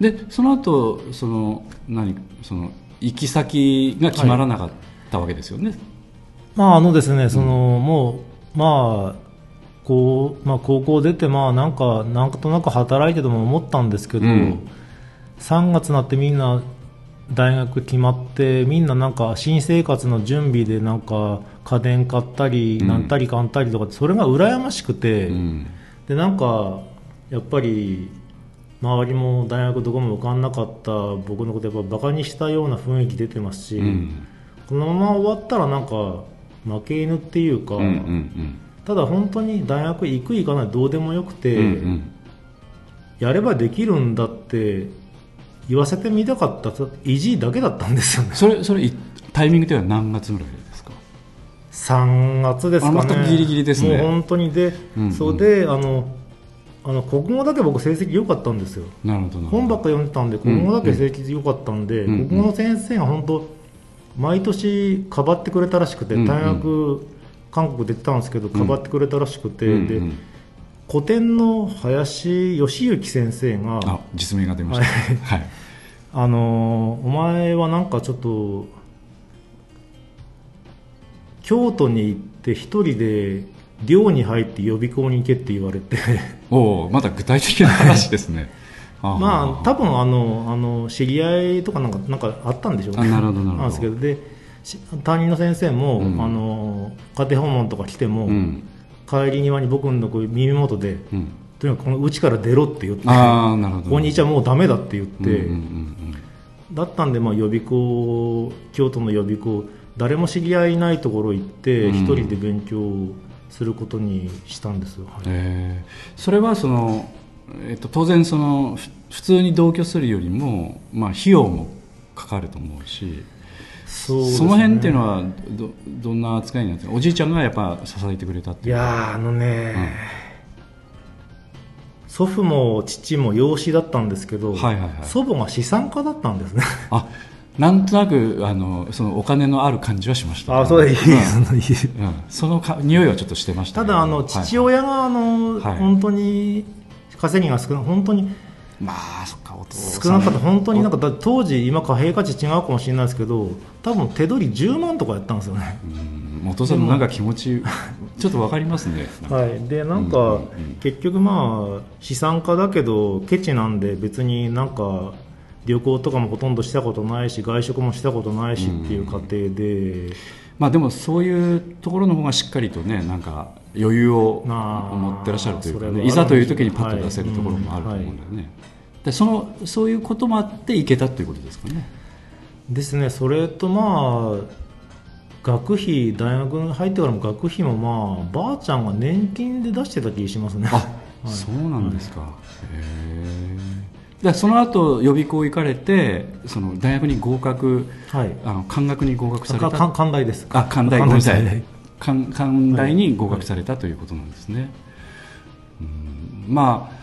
い。でその後その何その行き先が決まらなかったわけですよね、まああのですね、そのもうまあこうまあ高校出てまあなんかなんとなく働いてても思ったんですけど、うん。3月になってみんな大学決まってみんななんか新生活の準備でなんか家電買ったりうん。なんたり買ったりとかそれが羨ましくて、うん。でなんかやっぱり周りも大学どこも受かんなかった僕のことやっぱバカにしたような雰囲気出てますし、うん。このまま終わったらなんか負け犬っていうか、うんうんただ本当に大学行く行かないどうでもよくて、うんうん。やればできるんだって言わせてみたかった意地だけだったんですよね。それそれいタイミングでは何月ぐらいですか？3月ですかね。あまたギリギリですね。もう本当にで、うんうん。それであのあの国語だけ僕成績良かったんですよ。なるほど本ばっか読んでたんで国語だけ成績良かったんで、うんうん。国語の先生が本当毎年かばってくれたらしくて、うんうん。大学韓国出てたんですけどかばってくれたらしくて、でうんうん。古典の林義行先生があ実名が出ました。はい。あのーお前はなんかちょっと京都に行って一人で寮に入って予備校に行けって言われて。おおまだ具体的な話ですね。あ まあ多分あのあの知り合いとかなんかなんかあったんでしょうね。あなるほどなるほど。んですけどでし担任の先生も、うん。あの家庭訪問とか来ても、うん。帰り際に僕のこう耳元でうん。とにかくこの家から出ろって言ってああなるほど。ここにいちゃもうダメだって言って、うんうんうんだったんで、まあ、予備校京都の予備校誰も知り合いないところ行ってうん。一人で勉強することにしたんですよ、はい。えー。それはその、えっと、当然そのふ普通に同居するよりも、まあ、費用もかかると思うしそね。その辺っていうのはどどんな扱いになってるおじいちゃんがやっぱ支えてくれたっていう。いやーあのね、祖父も父も養子だったんですけど、はいはいはい。祖母が資産家だったんですね。あなんとなくあのそのお金のある感じはしました、あそうです。いいうん。そのか匂いはちょっとしてましたけどただあの父親があの、はい。本当に稼ぎが少ない本当に。まあそっか少なかった。本当になんかだ当時今貨幣価値違うかもしれないですけど多分手取り10万とかやったんですよね。うんお父さんのなんか気持ちちょっとわかりますね。はい、でなんか、うんうんうん結局まあ資産家だけどケチなんで別になんか旅行とかもほとんどしたことないし外食もしたことないしっていう過程で、まあでもそういうところの方がしっかりとねなんか余裕をまあ持ってらっしゃるというか、ね、いざという時にパッと出せるところもあると思うんだよね、でそのそういうこともあっていけたということですかね。ですね。それとまあ学費大学に入ってからも学費もまあばあちゃんが年金で出してた気しますね。あ、はい。そうなんですか、へえでその後予備校行かれてその大学に合格はい。あの漢学に合格された。大です。あ関大ごめんなさい。関関大に合格されたということなんですね、うん。まあ、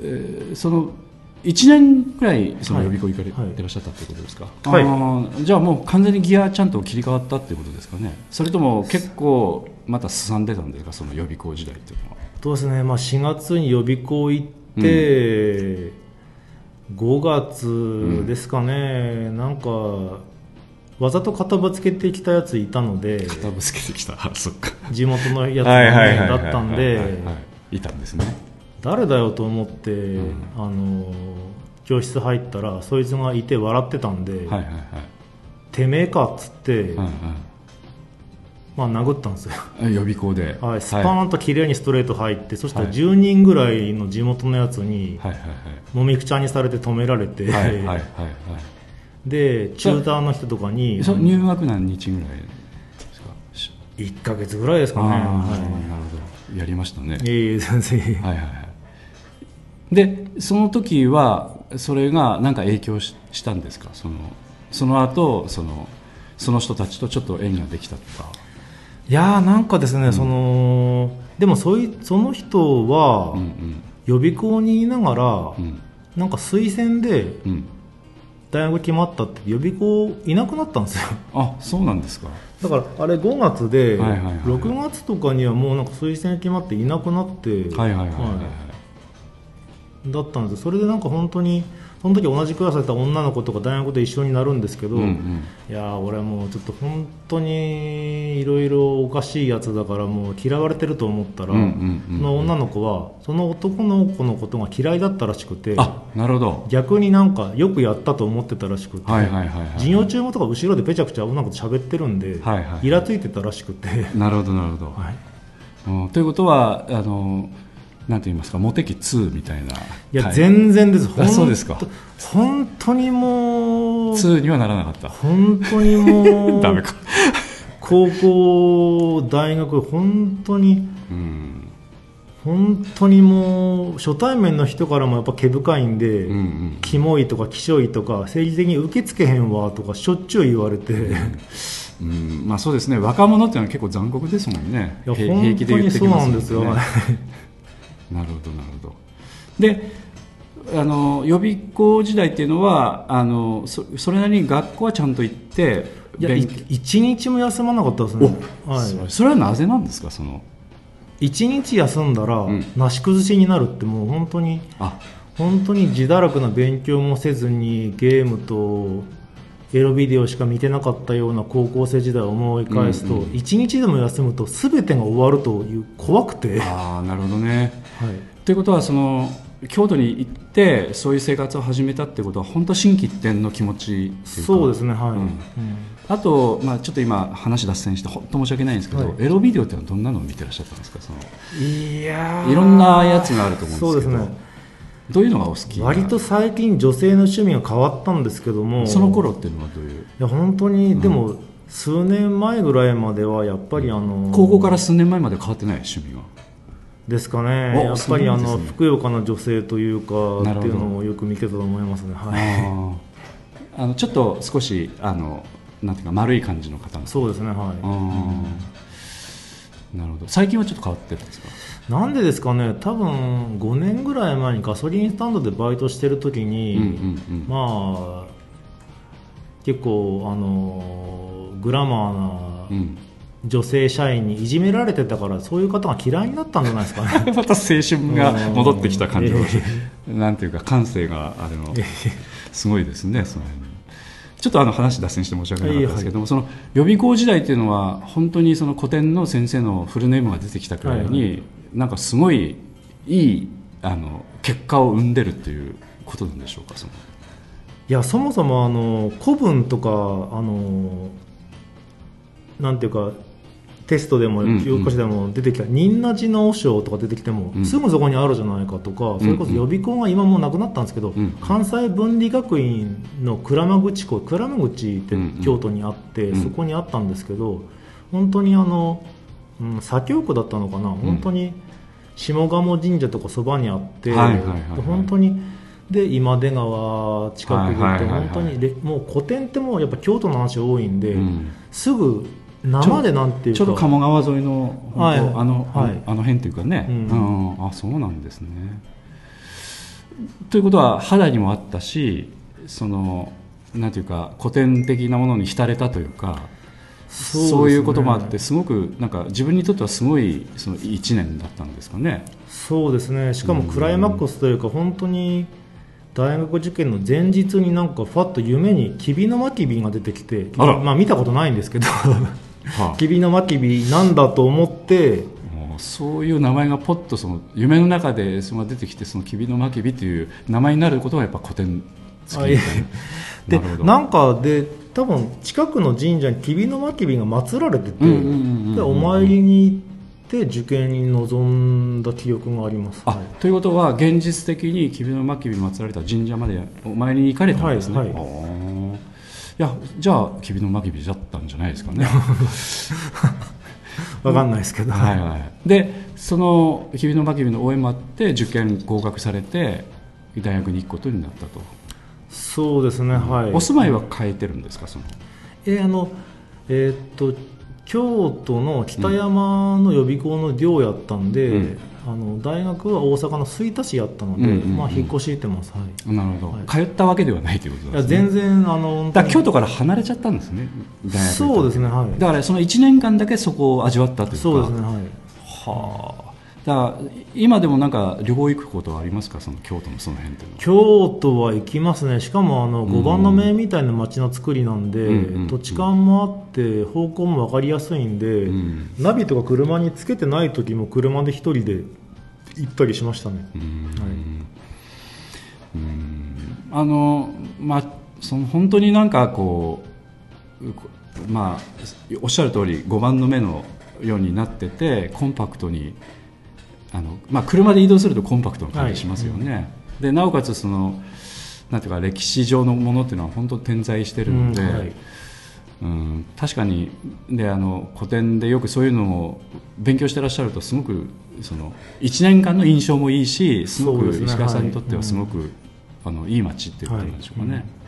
えーその1年くらいその予備校行かれはいてらっしゃったということですか、はい。じゃあもう完全にギアちゃんと切り替わったっていうことですかね？それとも結構またすさんでたんですか？その予備校時代っていうのは。そうですね、まあ、4月に予備校行って、5月ですかね、なんかわざと肩ぶつけてきたやついたので肩ぶつけてきた。あ そっか。地元のやつだったんではいいたんですね。誰だよと思って、ん。あの教室入ったらそいつがいて笑ってたんで、はいはいはい。てめえかっつって、うんうんまあ、殴ったんですよ、あ予備校で、はい、スパーンと綺麗にストレート入って、そしたらはい。10人ぐらいの地元のやつにはいはいもみくちゃにされて止められて、はいはいはいはいはい。でチューターの人とかにそ入学何日ぐらいですか？し1か月ぐらいですかね、はほど。やりましたね。い、いえいえ全然。いいはいはいはい。でその時はそれが何か影響ししたんですか？そのその後そのその人たちとちょっと縁ができたとかいやーなんかですね、そのでもそういその人はうんうん。予備校にいながら、うん。なんか推薦でうん。大学決まったって予備校いなくなったんですよ。あそうなんですか。だからあれ5月で、はいはいはい6月とかにはもうなんか推薦決まっていなくなって、はいはいはいはい、はい。だったんですそれでなんか本当にその時同じクラスだった女の子とか大学で一緒になるんですけど、うんうん。いやー俺はもうちょっと本当にいろいろおかしいやつだからもう嫌われてると思ったら、うんうんうんその女の子はその男の子のことが嫌いだったらしくてあなるほど。逆になんかよくやったと思ってたらしくて、はいはいはいはい授業中もとか後ろでぺちゃくちゃ女の子と喋ってるんで、はいはい。イラついてたらしくて、なるほどなるほど、はい。うん。ということはあのなんて言いますかモテ期2みたいないや、はい全然です。あそうですか。本当にもう2にはならなかった。本当にもう ダメか。高校大学本当にうん。本当にもう初対面の人からもやっぱ毛深いんで、うんうんキモいとかきしょいとか政治的に受け付けへんわとかしょっちゅう言われて、うん。まあそうですね。若者っていうのは結構残酷ですもんね。平気で言ってき当にそうますもんねなるほどなるほど。であの予備校時代っていうのはあのそそれなりに学校はちゃんと行っていや一日も休まなかったですね、はそれそれはなぜなんですかその？い、一日休んだら、ん。なし崩しになるってもう本当にあ。本当に自堕落な勉強もせずにゲームとエロビデオしか見てなかったような高校生時代を思い返すと、うんうん一日でも休むと全てが終わるという怖くて、はい、ああなるほどね。ということはその京都に行ってそういう生活を始めたってことは本当心機一転の気持ちそうですねはい、うん。うん。あと、まあ、ちょっと今話脱線して本当申し訳ないんですけど、はい。エロビデオってのはどんなのを見てらっしゃったんですか？そのいやー。いろんなやつがあると思うんですけど。そうですねどういうのがお好き？割と最近女性の趣味が変わったんですけども。その頃っていうのはどういう？いや本当に、でも数年前ぐらいまではやっぱりあの高校から数年前まで変わってない趣味がですかおねやっぱりあの、ねふくよかな女性というかっていうのをよく見てたと思いますね。はい。あのちょっと少しあのなんていうか丸い感じの方そうですねはい。あー。なるほど。最近はちょっと変わってるんですか？なんでですかね多分5年ぐらい前にガソリンスタンドでバイトしてる時に、うんうんうん。まあ結構あのグラマーなうん。女性社員にいじめられてたからそういう方が嫌いになったんじゃないですかね。また青春が戻ってきた感じがえなんていうか感性があれのすごいですねその辺ちょっとあの話脱線して申し訳なかったですけども、その予備校時代っていうのは本当にその古典の先生のフルネームが出てきたくらいに、はい。なんかすごいいいあの結果を生んでるっていうことなんでしょうかその。いやそもそもあの古文とかあのなんていうかテストでもでも出てきた「仁和寺の和尚」とか出てきても、うん。すぐそこにあるじゃないかとか、それこそ予備校が今もうなくなったんですけど、うん。関西文理学院の鞍馬口校鞍馬口って京都にあって、うん。そこにあったんですけど本当にあの、うん、左京区だったのかな、本当に下鴨神社とかそばにあって、本当にで今出川近くで行って本当にれもう古典ってもうやっぱ京都の話多いんで、うん。すぐ生でなんていうか。ちょうど鴨川沿いの、はい。あの、あのはい。あの辺っていうかね、ううん。んあそうなんですね。ということは肌にもあったしそのなんていうか古典的なものに浸れたというかそうね。いうこともあってすごくなんか自分にとってはすごいその1年だったんですかね。そうですね。しかもクライマックスというか本当に大学受験の前日になんかファッと夢に「きびのまきび」が出てきてまあ見たことないんですけど。は「きびのまきび」なんだと思って。そういう名前がポッとその夢の中でその出てきてその「きびのまきび」という名前になることはやっぱ古典好きでなんかで多分近くの神社にきびのまきびが祀られててお参りに行って受験に臨んだ記憶があります、ということは現実的に吉備の巻に祀られた神社までお参りに行かれたんですね、はいはいやじゃあ吉備の巻だったんじゃないですかね。わかんないですけど、はいはい。でその吉備の巻の応援もあって受験合格されて大学に行くことになったと、そうですねはい。お住まいは変えてるんですかその？えーあのえーっと京都の北山の予備校の寮やったんで、うんあの大学は大阪の吹田市やったので、うんうんうん。まあ、引っ越ししてます、はい、なるほど、はい。通ったわけではないということですね。全然あのだ京都から離れちゃったんですね大学にそうですねはい。だからその1年間だけそこを味わったというか。そうですねはい。はあだ今でもなんか旅行行くことはありますか？その京都のその辺って京都は行きますね。しかもあのうん。5番の目みたいな街の作りなんで、うんうん土地勘もあって方向も分かりやすいんで、ん。ナビとか車につけてない時も車で一人で行ったりしましたね、うん。はい。うん。あのまあその本当になんかこうこまあおっしゃる通り5番の目のようになっててコンパクトにあの、まあ、車で移動するとコンパクトな感じしますよね、でなおかつそのなんていうか歴史上のものっていうのは本当点在してるので、うんはい。うん、確かにであの古典でよくそういうのを勉強してらっしゃるとすごくその1年間の印象もいいしすごく石川さんにとはいってはすごく、あのいい街っていうことなんでしょうかね。はい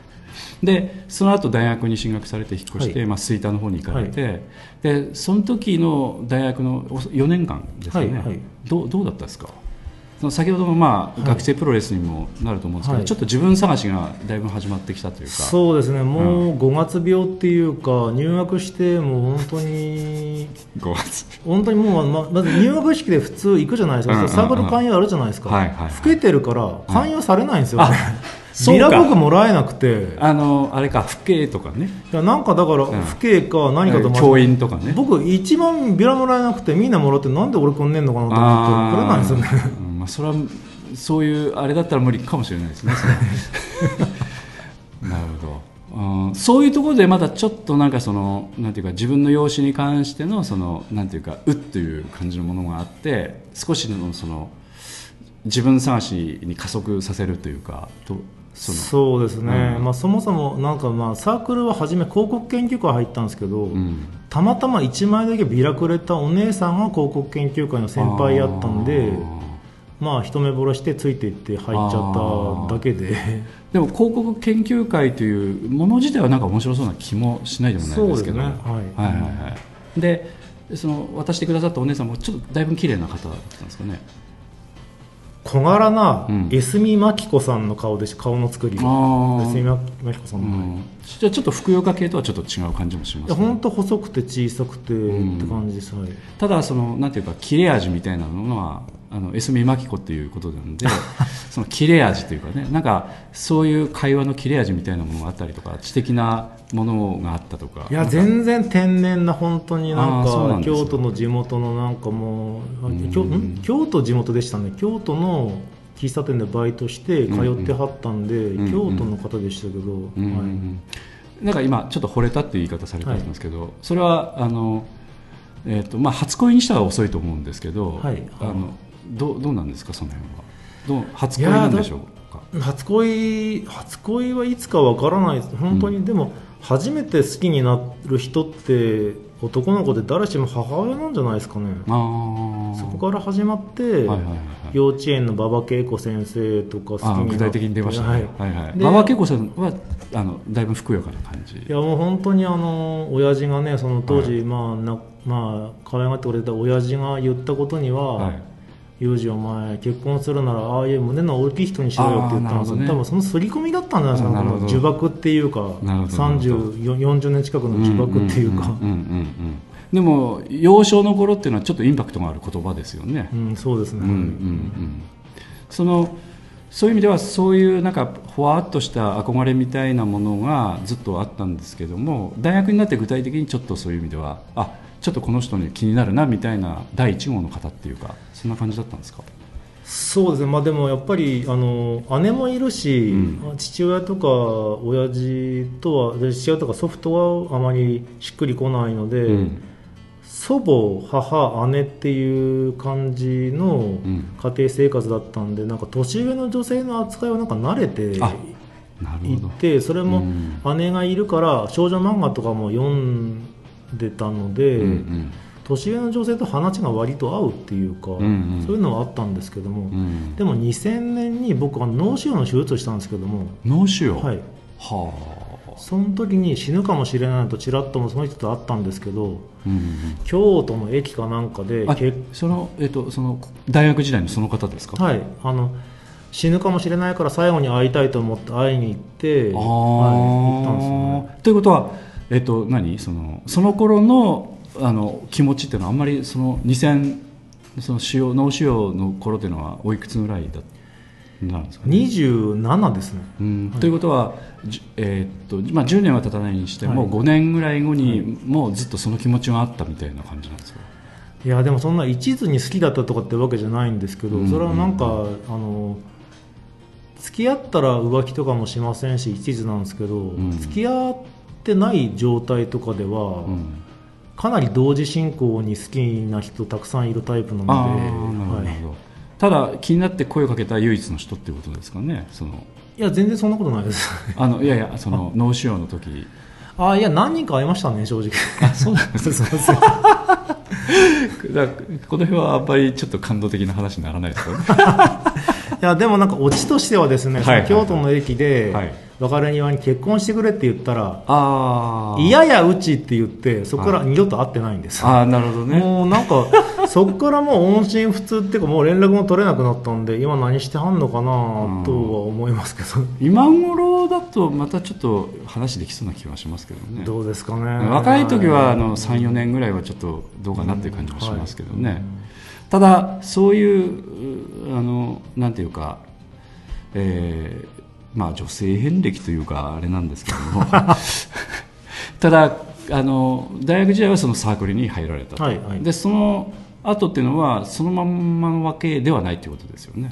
でその後大学に進学されて引っ越して、はい。まあ、吹田の方に行かれて、でその時の大学の4年間ですよね、はいはい。どうどうだったですか？その先ほどの、まあはい。学生プロレスにもなると思うんですけど、はい。ちょっと自分探しがだいぶ始まってきたというか。そうですね。もう5月病っていうか入学してもう本当に5月。本当にもうままず入学式で普通行くじゃないですか、サークル勧誘あるじゃないですか、はいはいはい。老けてるから勧誘されないんですよね、ビラ僕もらえなくて。あのあれか父兄とかね。いやなんかだからん。父兄か何かと間違え教員とかね。僕一番ビラもらえなくてみんなもらってなんで俺くんねんのかなと思ってくれないんですよね。うん。まあ、それはそういうあれだったら無理かもしれないですね なるほど、うん、そういうところでまだちょっとなんかそのなんていうか自分の容姿に関してのそのなんていうかうっていう感じのものがあって少しのその自分探しに加速させるというかとその。そうですね、うん。まあ、そもそもなんかまあサークルは初め広告研究会入ったんですけど、うん。たまたま1枚だけビラくれたお姉さんが広告研究会の先輩やったんでまあ一目ぼれしてついていって入っちゃっただけで。でも広告研究会というもの自体はなんか面白そうな気もしないでもないですけど。そうですね。はい。はいはいはい。でその渡してくださったお姉さんもちょっとだいぶ綺麗な方だったんですかね小柄なうん。江角真紀子さんの顔でし顔の作り。があ江角真紀子さうんの、はいん、じゃあちょっとふくよか系とはちょっと違う感じもします、いや本ね、当細くて小さくてん。って感じです、はい。ただそのなんていうか切れ味みたいなのはあの江角真紀子っていうことなんで その切れ味というかねなんかそういう会話の切れ味みたいなものがあったりとか知的なものがあったとか。いや全然天然な本当になんか京都の地元のなんかもううん。京ん？京都地元でしたね。京都の喫茶店でバイトして通ってはったんで、ん京都の方でしたけど、うんうんうはい。んなんか今ちょっと惚れたっていう言い方されてますけど、それはあの、えーとまあ、初恋にしては遅いと思うんですけど、はい。あのどうどうなんですかその辺は？どう初恋なんでしょうか？初恋初恋はいつかわからないです。本当に、でも初めて好きになる人って男の子で誰しも母親なんじゃないですかね。あそこから始まって、はいはいはいはい。幼稚園の馬場恵子先生とか好きに具体的に出ましたね、ははいいはい。で馬場恵子さんはあのだいぶふくよかな感じ？いやもう本当にあの親父がねその当時、まあなまあ可愛がってくれた親父が言ったことには、はいユージお前結婚するならああいう胸の大きい人にしろよって言ったんですよ、ね。多分その刷り込みだったんじゃないですかあーなるほど。この呪縛っていうか。なるほどなるほど。30 40年近くの呪縛っていうか。でも幼少の頃っていうのはちょっとインパクトがある言葉ですよね、うんそうですね、うんうんうん、そのそういう意味ではそういうなんかふわっとした憧れみたいなものがずっとあったんですけども大学になって具体的にちょっとそういう意味ではあちょっとこの人に気になるなみたいな第一号の方っていうかそんな感じだったんですか？そうですね、まあ、でもやっぱりあの姉もいるし、うん。父親とか親父とはで父親とか祖父とはあまりしっくりこないので、うん。祖母母姉っていう感じのん。家庭生活だったんでなんか年上の女性の扱いはなんか慣れていてそれうもん。姉がいるから少女漫画とかも読んでたので、うんうん。年上の女性と話が割と合うっていうか、んうん。そういうのはあったんですけども、うん。でも2000年に僕は脳腫瘍の手術をしたんですけども、脳腫瘍？はい、はあ。その時に死ぬかもしれないとちらっともその人と会ったんですけどうんうん京都の駅かなんかでそのえっとその大学時代のその方ですか？はい、あの死ぬかもしれないから最後に会いたいと思って会いに行って、あはい、行ったんですよね。ーということは、えっと、何？そのその頃のあの気持ちっていうのはあんまりその2000その腫瘍脳腫瘍の頃っていうのはおいくつぐらいだなんですかね、27ですね。うん。ということは、じえーっとまあ、10年は経たないにしても、はい。5年ぐらい後にもうずっとその気持ちがあったみたいな感じなんですか？いやでもそんな一途に好きだったとかってわけじゃないんですけど、うん。それはなんか、あの付き合ったら浮気とかもしませんし一途なんですけど、ん。付き合ってない状態とかでは、うん。かなり同時進行に好きな人たくさんいるタイプなのではい、ただ気になって声をかけた唯一の人っていうことですかねその。いや全然そんなことないです。あのいやいやその 脳腫瘍の時。あいや何人か会いましたね正直。あそうなんですそうそうだこの辺はあんまりちょっと感動的な話にならないですかね。いやでもなんかオチとしてはですね、はいはいはい。京都の駅で、はい別れ際に結婚してくれって言ったらあ「いややうち」って言ってそこから二度と会ってないんです、ああなるほどね。もうなんか そこからもう音信不通っていうかもう連絡も取れなくなったんで今何してはんのかなとは思いますけど、今頃だとまたちょっと話できそうな気はしますけどね。どうですかね。若い時はあの34年ぐらいはちょっとどうかなっていう感じもしますけどね、ただそういううあのなんていうか、えーまあ女性遍歴というかあれなんですけども。ただあの大学時代はそのサークルに入られたと、はいはい。でその後っていうのはそのまんまのわけではないということですよね。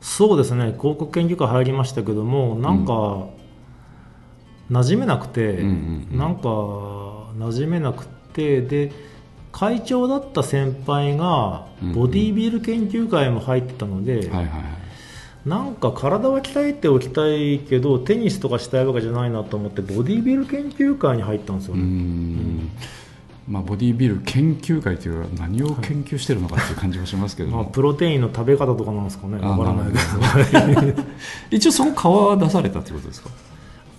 そうですね。広告研究会入りましたけどもなんか、馴染めなくて、うんうんうん。なんか馴染めなくてで会長だった先輩がうんうん。ボディビル研究会も入ってたので、はいはいはいなんか体は鍛えておきたいけどテニスとかしたいわけじゃないなと思ってボディビル研究会に入ったんですようーね、ん。まあ、ボディビル研究会というのは何を研究してるのかっていう感じもしますけど まあ、も、プロテインの食べ方とかなんですかね。あわからないけど。一応そこ顔は出されたということですか？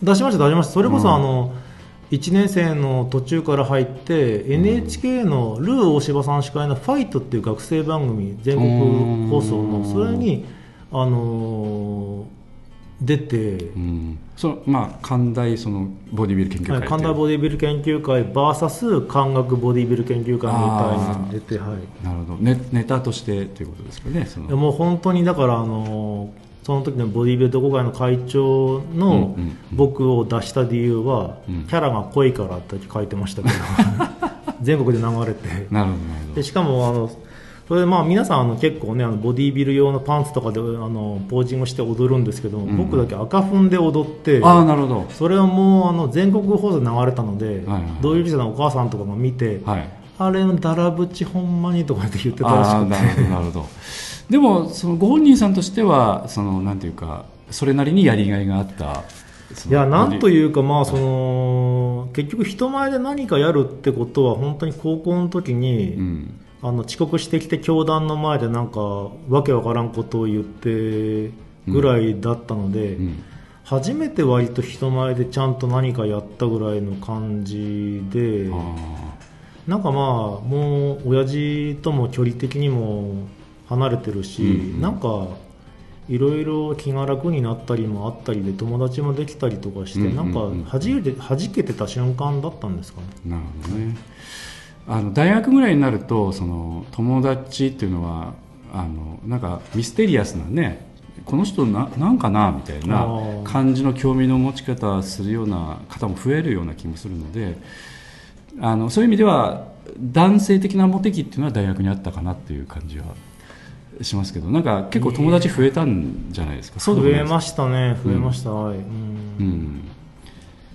出しました出しました。それこそ、うん。あの1年生の途中から入って NHK のルー大柴さん司会の「ファイトっていう学生番組全国放送うん。のそれに、あのー出て、うん。そのまあ寛大そのボディビル研究会はい、神田ボディビル研究会 VS 漢学ボディビル研究会みたいに出て、はい、なるほど。ネネタとしてということですかねその。もう本当にだからあのその時のボディビル同好会の会長の僕を出した理由は、うん。キャラが濃いからって書いてましたけど 全国で流れて。なるほど。でしかもあのそれでまあ皆さんあの結構ねあのボディビル用のパンツとかであのポージングして踊るんですけど、ん。僕だけ赤踏んで踊ってどああなるほど。それはもうあの全国放送で流れたので、はいはい同級生のお母さんとかが見て、はい。あれのだらぶちほんまにとかって言ってたらしくて。なるほどなるほど。でもそのご本人さんとしてはそのなんていうかそれなりにやりがいがあったいやなんとういうかまあその結局人前で何かやるってことは本当に高校の時に、んあの遅刻してきて教団の前でなんかわけわからんことを言ってぐらいだったので、うん。初めて割と人前でちゃんと何かやったぐらいの感じであなんかまあもう親父とも距離的にも離れてるし、うんうん。なんかいろいろ気が楽になったりもあったりで友達もできたりとかして、うんうんうん。なんかはじけて弾けてた瞬間だったんですかね。なるほどねあの大学ぐらいになるとその友達っていうのはあのなんかミステリアスなねこの人ななんかなみたいあなー。感じの興味の持ち方するような方も増えるような気もするのであのそういう意味では男性的なモテ期っていうのは大学にあったかなっていう感じはしますけどなんか結構友達増えたんじゃないですか？増えましたね増えました、はい、うん。うん、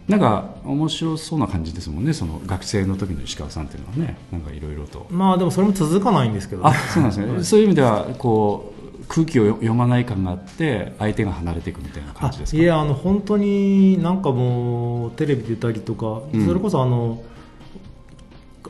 なんか面白そうな感じですもんねその学生の時の石川さんっていうのはねなんかいろいろと。まあでもそれも続かないんですけど、ね。あ、そうなんですね、そういう意味ではこう空気を読まない感があって相手が離れていくみたいな感じですか？あいやあの本当になんかもうテレビ出たりとか、うん。それこそあの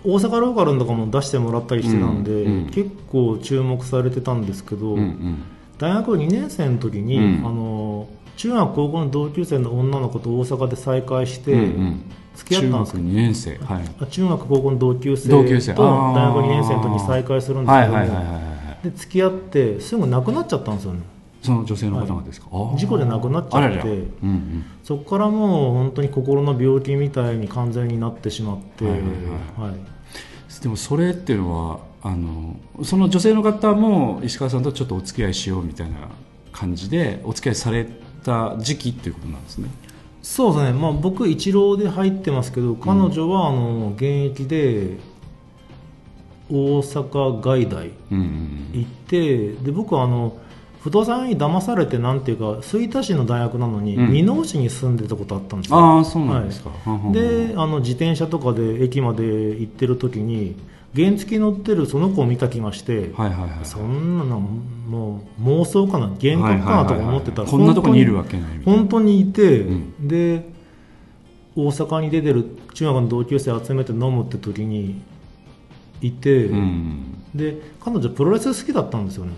大阪ローカルとかも出してもらったりしてたんで、うんうん結構注目されてたんですけど、うんうん。大学2年生の時に、うん。あの中学高校の同級生の女の子と大阪で再会して、うんうん。付き合ったんです中学2年生。はい。あ中学高校の同級生同級生。と大学2年生の時に再会するんですけど。も、はい付き合ってすぐ亡くなっちゃったんですよね。その女性の方がですか、事故で亡くなっちゃって。うんうん。そこからもう本当に心の病気みたいに完全になってしまって、ははいい。はい。でもそれっていうのはあのその女性の方も石川さんとちょっとお付き合いしようみたいな感じでお付き合いされた時期っていうことなんですね。そうですね、まあ、僕一浪で入ってますけど彼女はあの現役で大阪外大行ってで僕はあの不動産に騙されてなんていうか吹田市の大学なのにうん。箕面市に住んでたことあったんですよ、ああそうなんですか、はい。であの自転車とかで駅まで行ってる時に原付乗ってるその子を見た気がして、はいはいはいそんなのもう妄想かな幻覚かなとか思ってたらこんなとこにいるわけけない本当にいて、うん。で大阪に出てる中学の同級生集めて飲むって時にいて、うん。で彼女プロレス好きだったんですよね。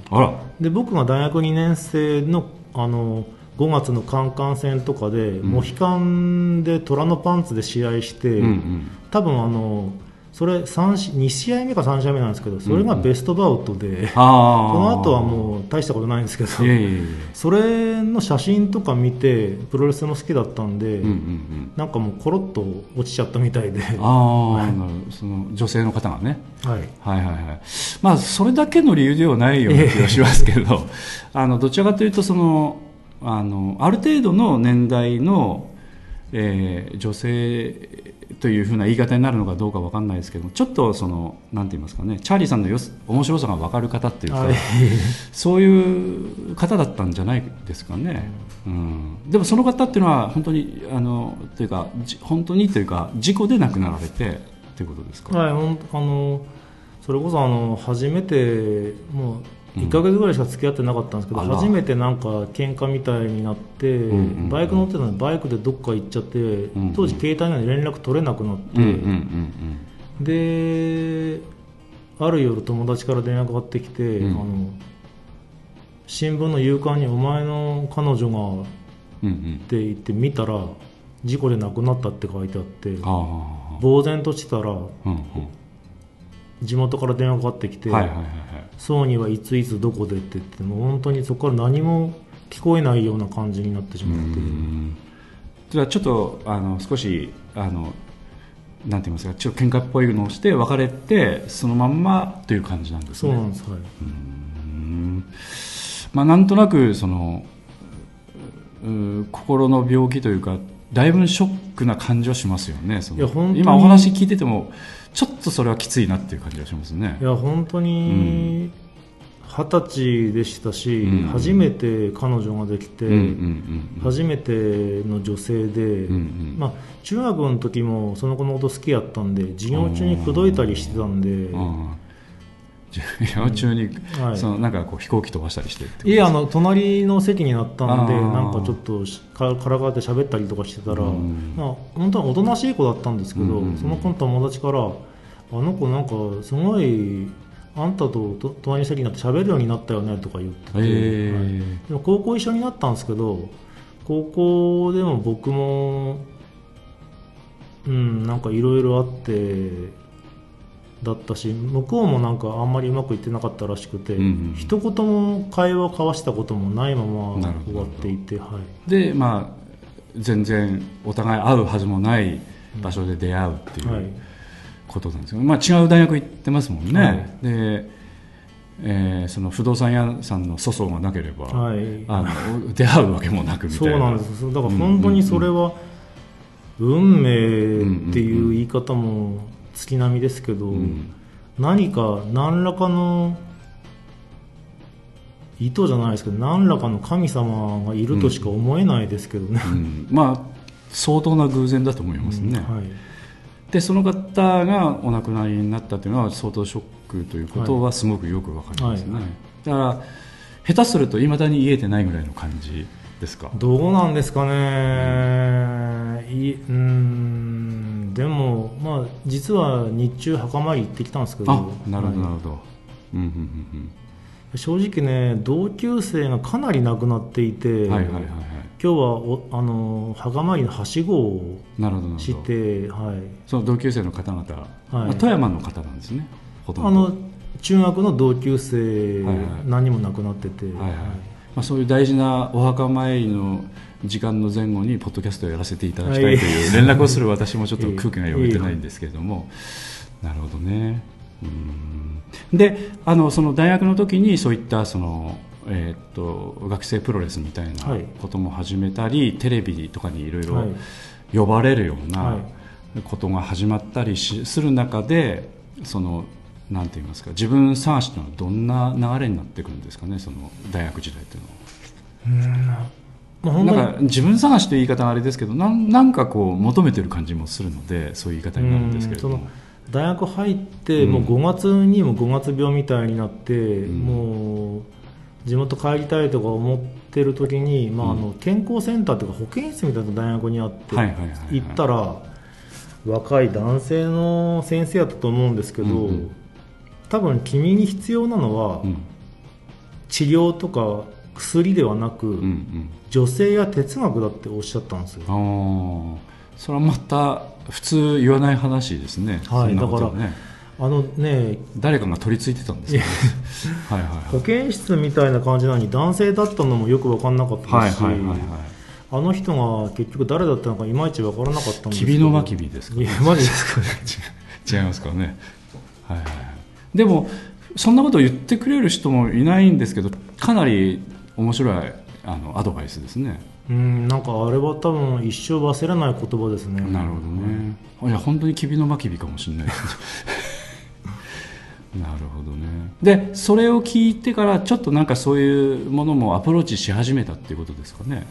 で僕が大学2年生のあの5月のカンカン戦とかで、モヒカンで虎のパンツで試合して、うんうん。多分あのそれ3し2試合目か3試合目なんですけどそれがベストバウトで、ああその後はもう大したことないんですけどそれの写真とか見てプロレスも好きだったんで、うんうんうん。なんかもうコロッと落ちちゃったみたいで、その女性の方がね。い、はいはいはい。まあそれだけの理由ではないような気がしますけど あのどちらかというとそのあのある程度の年代の、えー女性というふうな言い方になるのかどうかわかんないですけどもちょっとそのなんて言いますかねチャーリーさんのよす面白さが分かる方っていうか、は いそういう方だったんじゃないですかね、うん、でもその方っていうのは本当にあのというかじ本当にというか事故で亡くなられてということですか、はい、ほんあのそれこそあの初めてもう1か月ぐらいしか付き合ってなかったんですけど、あら。初めてなんか喧嘩みたいになって、んうんバイク乗ってたのにバイクでどっか行っちゃって、ん当時携帯なのに連絡取れなくなって、うんうんうんである夜友達から電話がかかってきて、うん。あの新聞の夕刊に「お前の彼女が」うんうん。うんって言って見たら事故で亡くなったって書いてあってああ呆然としてたらうんうん地元から電話かかってきて、はいはいはいはい。ソーニーはいついつどこでって言ってもう本当にそこから何も聞こえないような感じになってしまって。うん。じゃあちょっとあの少しあのなんて言いますかちょっと喧嘩っぽいのをして別れてそのまんまという感じなんですね。そうなんですはい。うん。まあなんとなくその心の病気というかだいぶショックな感じはしますよね。そのいや本当に。今お話聞いててもちょっとそれはきついなっていう感じがしますね。いや本当に二十歳でしたし、うん。初めて彼女ができて、うんうんうん初めての女性で、うんうん。まあ、中学の時もその子のこと好きやったんで授業中に口説いたりしてたんで、授業中に、はい。そのなんかこう飛行機飛ばしたりしていえあの隣の席になったんでなんかちょっとしかからかって喋ったりとかしてたら、うん。まあ、本当はおとなしい子だったんですけど、うん。その子の友達からあの子なんかすごいあんたとと隣の席になって喋るようになったよねとか言ってて、へえはい。でも高校一緒になったんですけど高校でも僕もうんなんかいろいろあってだったし向こうもなんかあんまりうまくいってなかったらしくて、うんうん一言も会話を交わしたこともないまま終わっていて、はい、でまあ全然お互い会うはずもない場所で出会うっていう、はい。ことなんですよ、まあ、違う大学行ってますもんね、はい。で、えーその不動産屋さんの粗相がなければ、はい。あの出会うわけもなくみたいな。そうなんですだから本当にそれは運命っていう言い方も月並みですけど、ん。何か何らかの意図じゃないですけど何らかの神様がいるとしか思えないですけどね、うん。まあ相当な偶然だと思いますね、はい。でその方がお亡くなりになったというのは相当ショックということはすごくよくわかりますね、はい。だから下手するといまだに言えてないぐらいの感じですか？どうなんですかね、いいうーん。でも、まあ、実は日中墓参り行ってきたんですけど。あなるほどなはい。るほど、うんうんうん正直ね同級生がかなり亡くなっていて、うんはいはいはいはい。今日はおあの墓参りのはしごをなるほどなるして、はい、その同級生の方々、まあ富山の方なんですねほとんど。あの中学の同級生、はいはい。何人も亡くなってて、はいはいまあ、そういう大事なお墓参りの時間の前後にポッドキャストをやらせていただきたいという連絡をする私もちょっと空気が読めてないんですけれども。なるほどね。うん。であのその大学の時にそういったその、えーっと学生プロレスみたいなはい。ことも始めたり、テレビとかにいろいろはい。呼ばれるようはない。ことが始まったりしする中でそのなんて言いますか自分探しというのはどんな流れになってくるんですかねその大学時代というのは。まあ、なんか自分探しという言い方はあれですけどなんなんかこう求めてる感じもするのでそういう言い方になるんですけれど大学入って、うん。もう5月にも5月病みたいになって、ん。もう地元帰りたいとか思っってる時に、まあ、あの健康センターというか保健室みたいな大学にあって、行ったら若い男性の先生やったと思うんですけど、うんうん多分君に必要なのは、うん。治療とか薬ではなく、うんうん。女性や哲学だっておっしゃったんですよ。ああそれはまた普通言わない話ですね、はいそんなことはねあのね誰かが取り付いてたんですよねはいはい保健室みたいな感じなのに男性だったのもよく分かんなかったはいですし、はいはいはいあの人が結局誰だったのかいまいち分からなかったんですきびのまきびですか？いやマジですかね。違いますからね、はいはいはい、でもそんなことを言ってくれる人もいないんですけどかなり面白いあのアドバイスですね。うんなんかあれは多分一生忘れない言葉ですね。なるほどね、いや本当にきびのまきびかもしれない なるほどね。でそれを聞いてからちょっとなんかそういうものもアプローチし始めたっていうことですかね。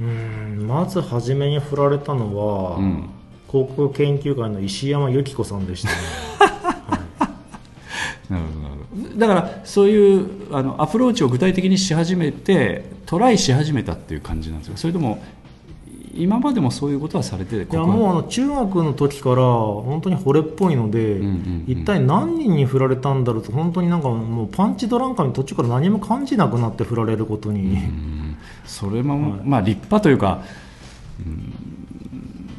うんまず初めに振られたのは、うん。航空研究会の石山由紀子さんでしたね だからそういうあのアプローチを具体的にし始めてトライし始めたっていう感じなんですかそれとも今までもそういうことはされていやもうあの中学の時から本当に惚れっぽいので、うんうんうん一体何人に振られたんだろうと本当になんかもうパンチドランカーに途中から何も感じなくなって振られることに、うん。それも、まあ立派というか、うん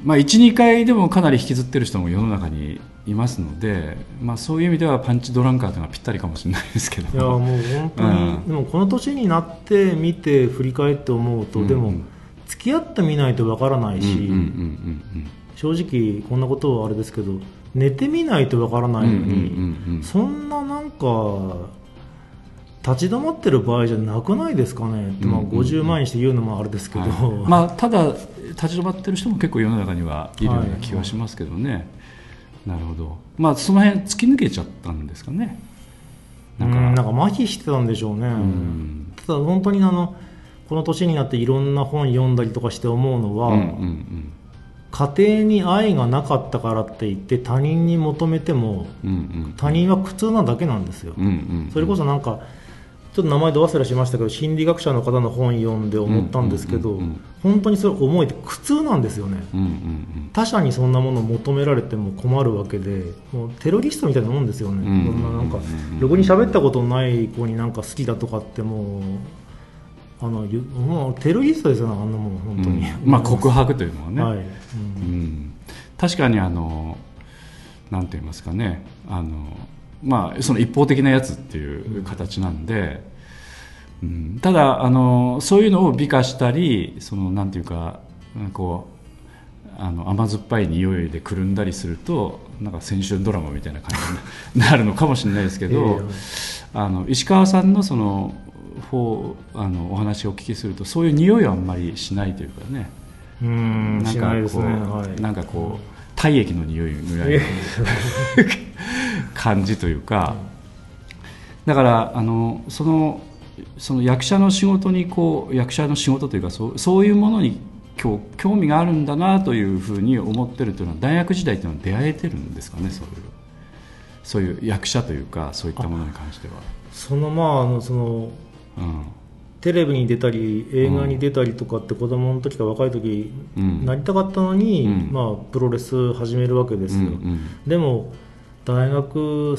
まあ、12回でもかなり引きずってる人も世の中にいますので、まあ、そういう意味ではパンチドランカーというのはぴったりかもしれないですけど。いやもう本当に、うん。でもこの年になって見て振り返って思うと、うん。でも付き合ってみないとわからないし、正直こんなことはあれですけど寝てみないとわからないのに、そんななんか立ち止まってる場合じゃなくないですかね。って、まあ、うんうん。うん50万円して言うのもあれですけど、はい。まあ、ただ立ち止まってる人も結構世の中にはいるような気はしますけどね、なるほど、まあ、その辺突き抜けちゃったんですかね。うんなんか麻痺してたんでしょうね、ん。ただ本当にあのこの年になっていろんな本読んだりとかして思うのは、うんうん家庭に愛がなかったからって言って他人に求めてもうん。うん他人は苦痛なだけなんですよ、うんうんそれこそなんかちょっと名前ど忘れしましたけど心理学者の方の本読んで思ったんですけど、本当にそれ思いって苦痛なんですよね。他者にそんなものを求められても困るわけでもうテロリストみたいなもんですよね、うんそんななんかろくに喋ったことのない子になんか好きだとかってもうあのゆもうテロリストですよねあんなもん本当に、うん。まあ告白というのはね、はい、うん。うん。確かにあのなんて言いますかね。あの、まあ、その一方的なやつっていう形なんで、うん、ただあのそういうのを美化したりそのなんていうかうんこうあの甘酸っぱい匂いでくるんだりするとなんか青春ドラマみたいな感じになるのかもしれないですけど、あの石川さんのその方あのお話をお聞きするとそういう匂いはあんまりしないというかね。うんしなんかこう、ないですね、はい、なんかこう体液の匂いぐらいの感じというか、だからあのそのその役者の仕事にこう役者の仕事というかそうそういうものに今日興味があるんだなというふうに思ってるというのは大学時代というのは出会えてるんですかねそういう。そういう役者というかそういったものに関しては。そのまああのそのうん。テレビに出たり映画に出たりとかって子供の時から若い時、うん。なりたかったのに、うん。まあ、プロレス始めるわけですよ、うんうん。でも大学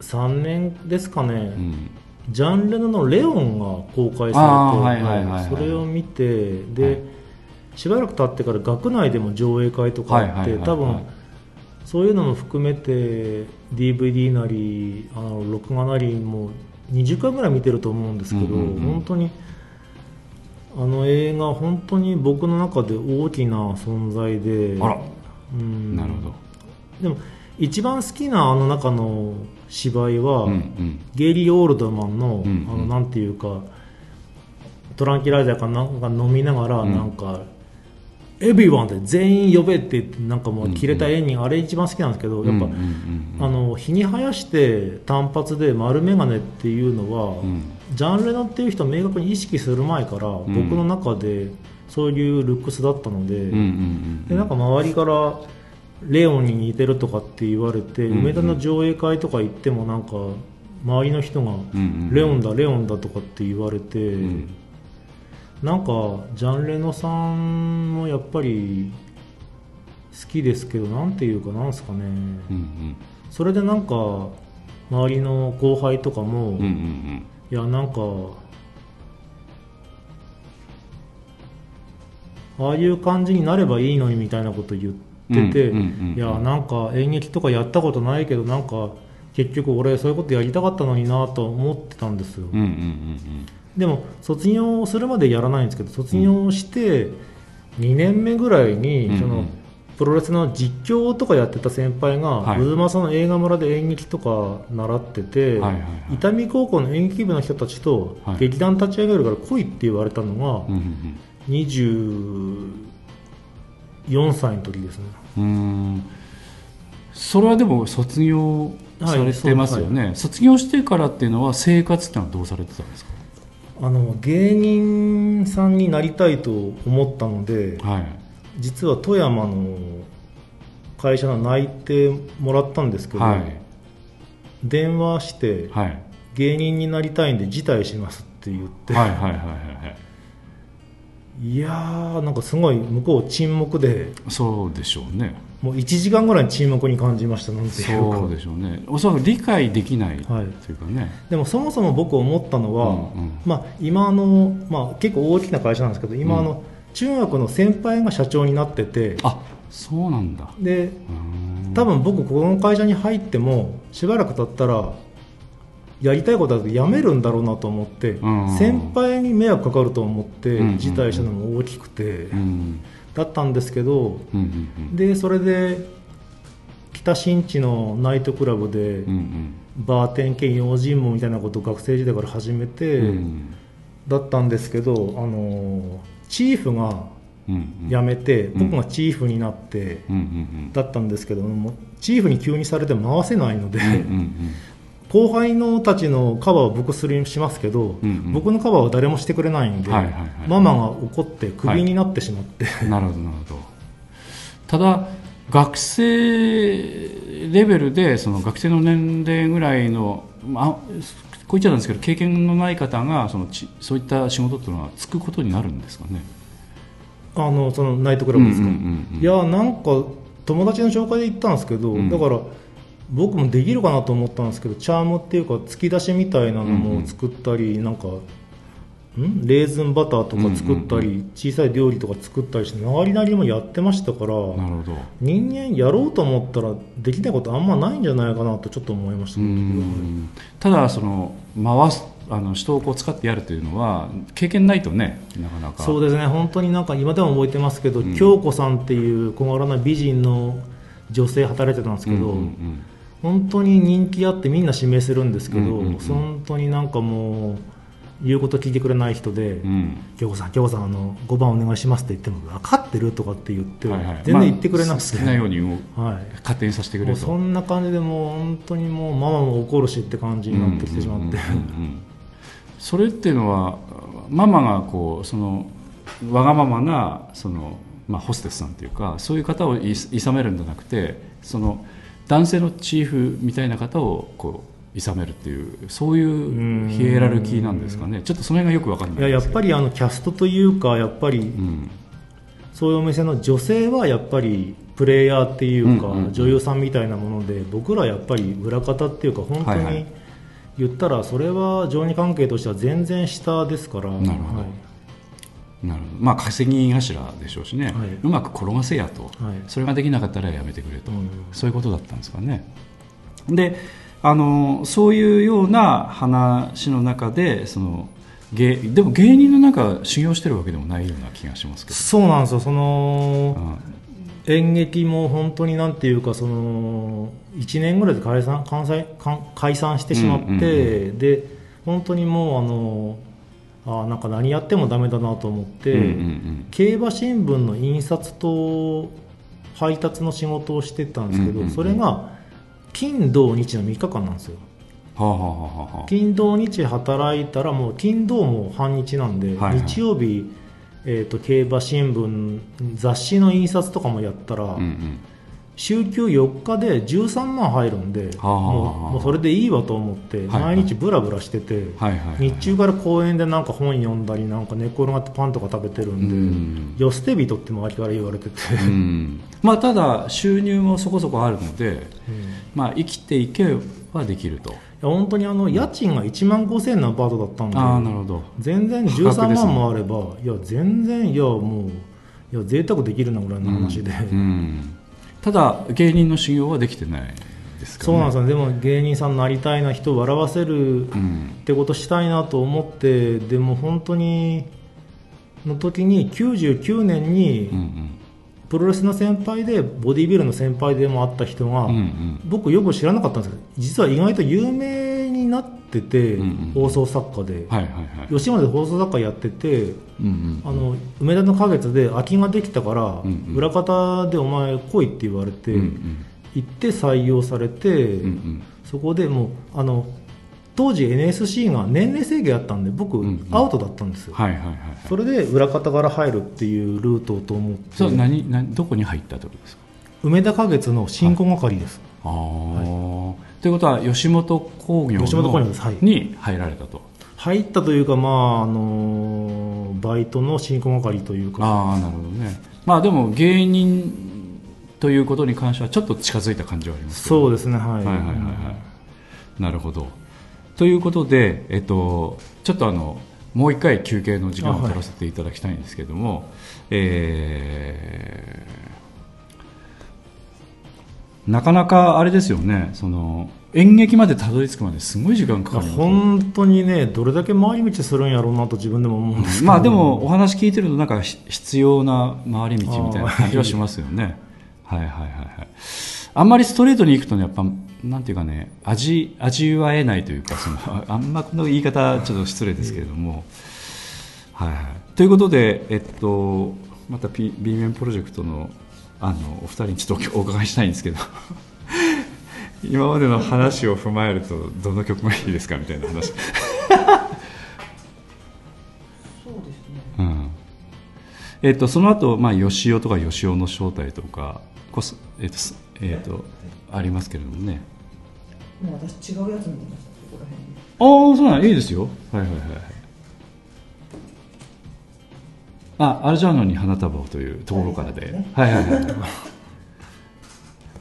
3年ですかね、うん。ジャンルの「レオン」が公開されてそれを見てで、はい。しばらく経ってから学内でも上映会とかあって、多分そういうのも含めて DVD なりあの録画なりも20回ぐらい見てると思うんですけど、本当にあの映画本当に僕の中で大きな存在でうん。なるほど。でも一番好きなあの中の芝居は、うんうん。ゲイリー・オールドマンの,、うんあのなんていうかトランキライザーかなんか飲みながら、うん。なんか「エビワン」って全員呼べってなんかもう切れたエンディング、あれ一番好きなんですけどやっぱ、うんうんうんあの日に生やして単発で丸眼鏡っていうのは、うん。ジャンレノっていう人を明確に意識する前から、ん。僕の中でそういうルックスだったので,、うんうんうん。でなんか周りからレオンに似てるとかって言われて、うんうん。梅田の上映会とか行ってもなんか周りの人がレオンだレオンだとかって言われて、ん。なんかジャン・レノさんもやっぱり好きですけどなんていうかなんですかね、うんうん。それでなんか周りの後輩とかも、うんうんうん。いやなんかああいう感じになればいいのにみたいなこと言ってて、うんうんうんうんいやなんか演劇とかやったことないけどなんか結局俺そういうことやりたかったのになと思ってたんですよ、うんうんうんでも卒業するまでやらないんですけど卒業して2年目ぐらいに、うんうん。そのプロレスの実況とかやってた先輩が、はい。渦政の映画村で演劇とか習ってて、はいはいはい。伊丹高校の演劇部の人たちとはい。劇団立ち上げるから来いって言われたのが、うんうん24歳の時ですね。うん。うんそれはでも卒業されてますよね、卒業してからっていうのは生活ってのはどうされてたんですあの芸人さんになりたいと思ったのでかはい。実は富山の会社の内定もらったんですけど、はい。電話してはい。芸人になりたいんで辞退しますって言って、はいはいはいはいはいいやーなんかすごい向こう沈黙で。そうでしょうね。もう1時間ぐらい沈黙に感じましたなんていうか。そうでしょうね。おそらく理解できないとはい。いうかね、でもそもそも僕思ったのは、うんうん。まあ、今あの、まあ、結構大きな会社なんですけど今あの、中学の先輩が社長になってて。あそうなんだ。で多分僕この会社に入ってもしばらく経ったらやりたいことだと辞めるんだろうなと思って、うん。先輩に迷惑かかると思ってうん。辞退したのも大きくて、うん。だったんですけどでそれで北新地のナイトクラブで、バーテン兼用心棒みたいなことを学生時代から始めて、うん。だったんですけど、あのチーフがうん。辞めて、うん。僕がチーフになって、だったんですけどもチーフに急にされて回せないので、後輩のたちのカバーは僕するしますけど、うんうん。僕のカバーは誰もしてくれないんで、はいはいはい。ママが怒ってクビになってしまって、うんなるほどなるほど。ただ学生レベルでその学生の年齢ぐらいの、まあ、こう言っちゃなんですけど経験のない方がそのちそういった仕事っていうのはつくことになるんですかね？あのそのナイトクラブですか、うんうんうんうん。いやなんか友達の紹介で行ったんですけど、うん。だから僕もできるかなと思ったんですけどチャームっていうか突き出しみたいなのうんうん。も作ったり、なんかん？レーズンバターとか作ったり、うん小さい料理とか作ったりして周りなりにもやってましたからなるほど。人間やろうと思ったらできないことあんまないんじゃないかなとちょっと思いましたうねんただその回すあの人をこう使ってやるというのは経験ないとねなかなか。そうですね本当になんか今でも覚えてますけど、うん。京子さんっていう小柄な美人の女性働いてたんですけど、うんうん本当に人気あってみんな指名するんですけど、うんうんうん。本当になんかもう言うこと聞いてくれない人でうんうん「京子さん京子さんあの5番お願いします」って言っても「分かってる?」とかって言って、はいはい。全然言ってくれなくて、まあ好きなようにはい勝手にさせてくれともうそんな感じでもう本当にもうママも怒るしって感じになってきてしまって、うんうんうんうん。それっていうのはママがこうそのわがままなその、まあ、ホステスさんというかそういう方をいいさめるんじゃなくてその男性のチーフみたいな方をこういさめるっていうそういうヒエラルキーなんですかね。ちょっとその辺がよくわかんない。いややっぱり、りあのキャストというかやっぱりうん。そういうお店の女性はやっぱりプレイヤーっていうか、うんうんうん。女優さんみたいなもので僕らはやっぱり裏方っていうか本当はいはい。に言ったらそれは情に関係としては全然下ですから。なるほど。はいなるほど。まあ稼ぎ頭でしょうしね、はい。うまく転がせやと、はい。それができなかったらやめてくれと、うん。そういうことだったんですかね。であのそういうような話の中でその芸でも芸人の中修行してるわけでもないような気がしますけそうなんですよ。そのど、演劇も本当になんていうかその1年ぐらいで解散解散してしまって、うんうん。で本当にもうあのあなんか何やってもダメだなと思って、うんうんうん。競馬新聞の印刷と配達の仕事をしてたんですけど、うんうんうんそれが金土日の3日間なんですよ。はあ、はあ。金土日働いたらもう金土も半日なんで、はいはい。日曜日、えー、と競馬新聞雑誌の印刷とかもやったら、うんうん週休4日で13万入るんではあもうもうそれでいいわと思って毎日ブラブラしてて、日中から公園でなんか本読んだりなんか寝っ転がってパンとか食べてるんで、うん。よ捨て人って周りから言われてて、うん。まあただ収入もそこそこあるので、まあ生きていけばできると。いや本当にあの家賃が1万5000円のアパートだったんで、ああなるほど。全然価格13ですね。万もあれば、いや全然いやもういや贅沢できるなぐらいの話で、うんただ芸人の修行はできてないですかね。そうなんですよ。でも芸人さんになりたいな人を笑わせるうん。ってことしたいなと思ってでも本当にの時に99年にうんうん。プロレスの先輩でボディービルの先輩でもあった人が、うんうん。僕よく知らなかったんですけど実は意外と有名になってて、放送作家で、はいはいはい。吉本で放送作家やっててうんうんあの梅田の花月で空きができたから、んうん。裏方でお前来いって言われて、うんうん。行って採用されて、うんうん。そこでもうあの当時 NSC が年齢制限あったんで僕、アウトだったんですよ、はいはいはいはい。それで裏方から入るっていうルートと思ってそう何何どこに入ったってことですか？梅田花月の新婚係です、ああ、ということは吉本興業に入られたと。入ったというかまああのバイトの新婚係というか。ああなるほどね。まあでも芸人ということに関してはちょっと近づいた感じはありますそうですねはい、はいはいはいはい。なるほど。ということで、えっと、ちょっとあのもう一回休憩の時間を取らせていただきたいんですけども、えーなかなかあれですよね。その演劇までたどり着くまですごい時間かかりますよ本当にねどれだけ回り道するんやろうなと自分でも思うんですけど。まあでもお話聞いてるとなんかひ必要な回り道みたいな感じはしますよね。はいはいはいはい。あんまりストレートに行くとねやっぱなんていうかね味味わえないというかそのああんまこの言い方ちょっと失礼ですけれども、はいはい。ということでえっとまた B 面プロジェクトのあのお二人にちょっとお伺いしたいんですけど 今までの話を踏まえるとどの曲がいいですかみたいな話。そうですね。うん。えっとその後、まあ吉尾とか吉尾の正体とかこそ、えっとすえっとありますけれどもね。もう私違うやつ見てましたここら辺で。ああそうなんいいですよ。はいはいはいあアルジャーノに花束をというところからで、はいはいはい。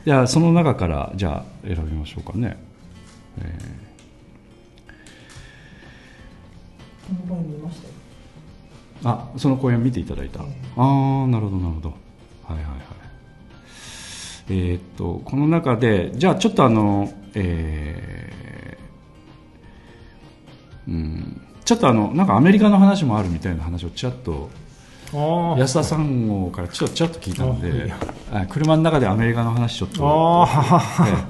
じゃあその中からじゃあ選びましょうかね、えこの前見ましたよ。ーあその公演見ていただいた、ええ。ああなるほどなるほど。はいはいはい。えーっとこの中でじゃあちょっとあのえーうんちょっとあのなんかアメリカの話もあるみたいな話をちらっと安田さん号からちょっとちらっと聞いたので車の中でアメリカの話ちょっと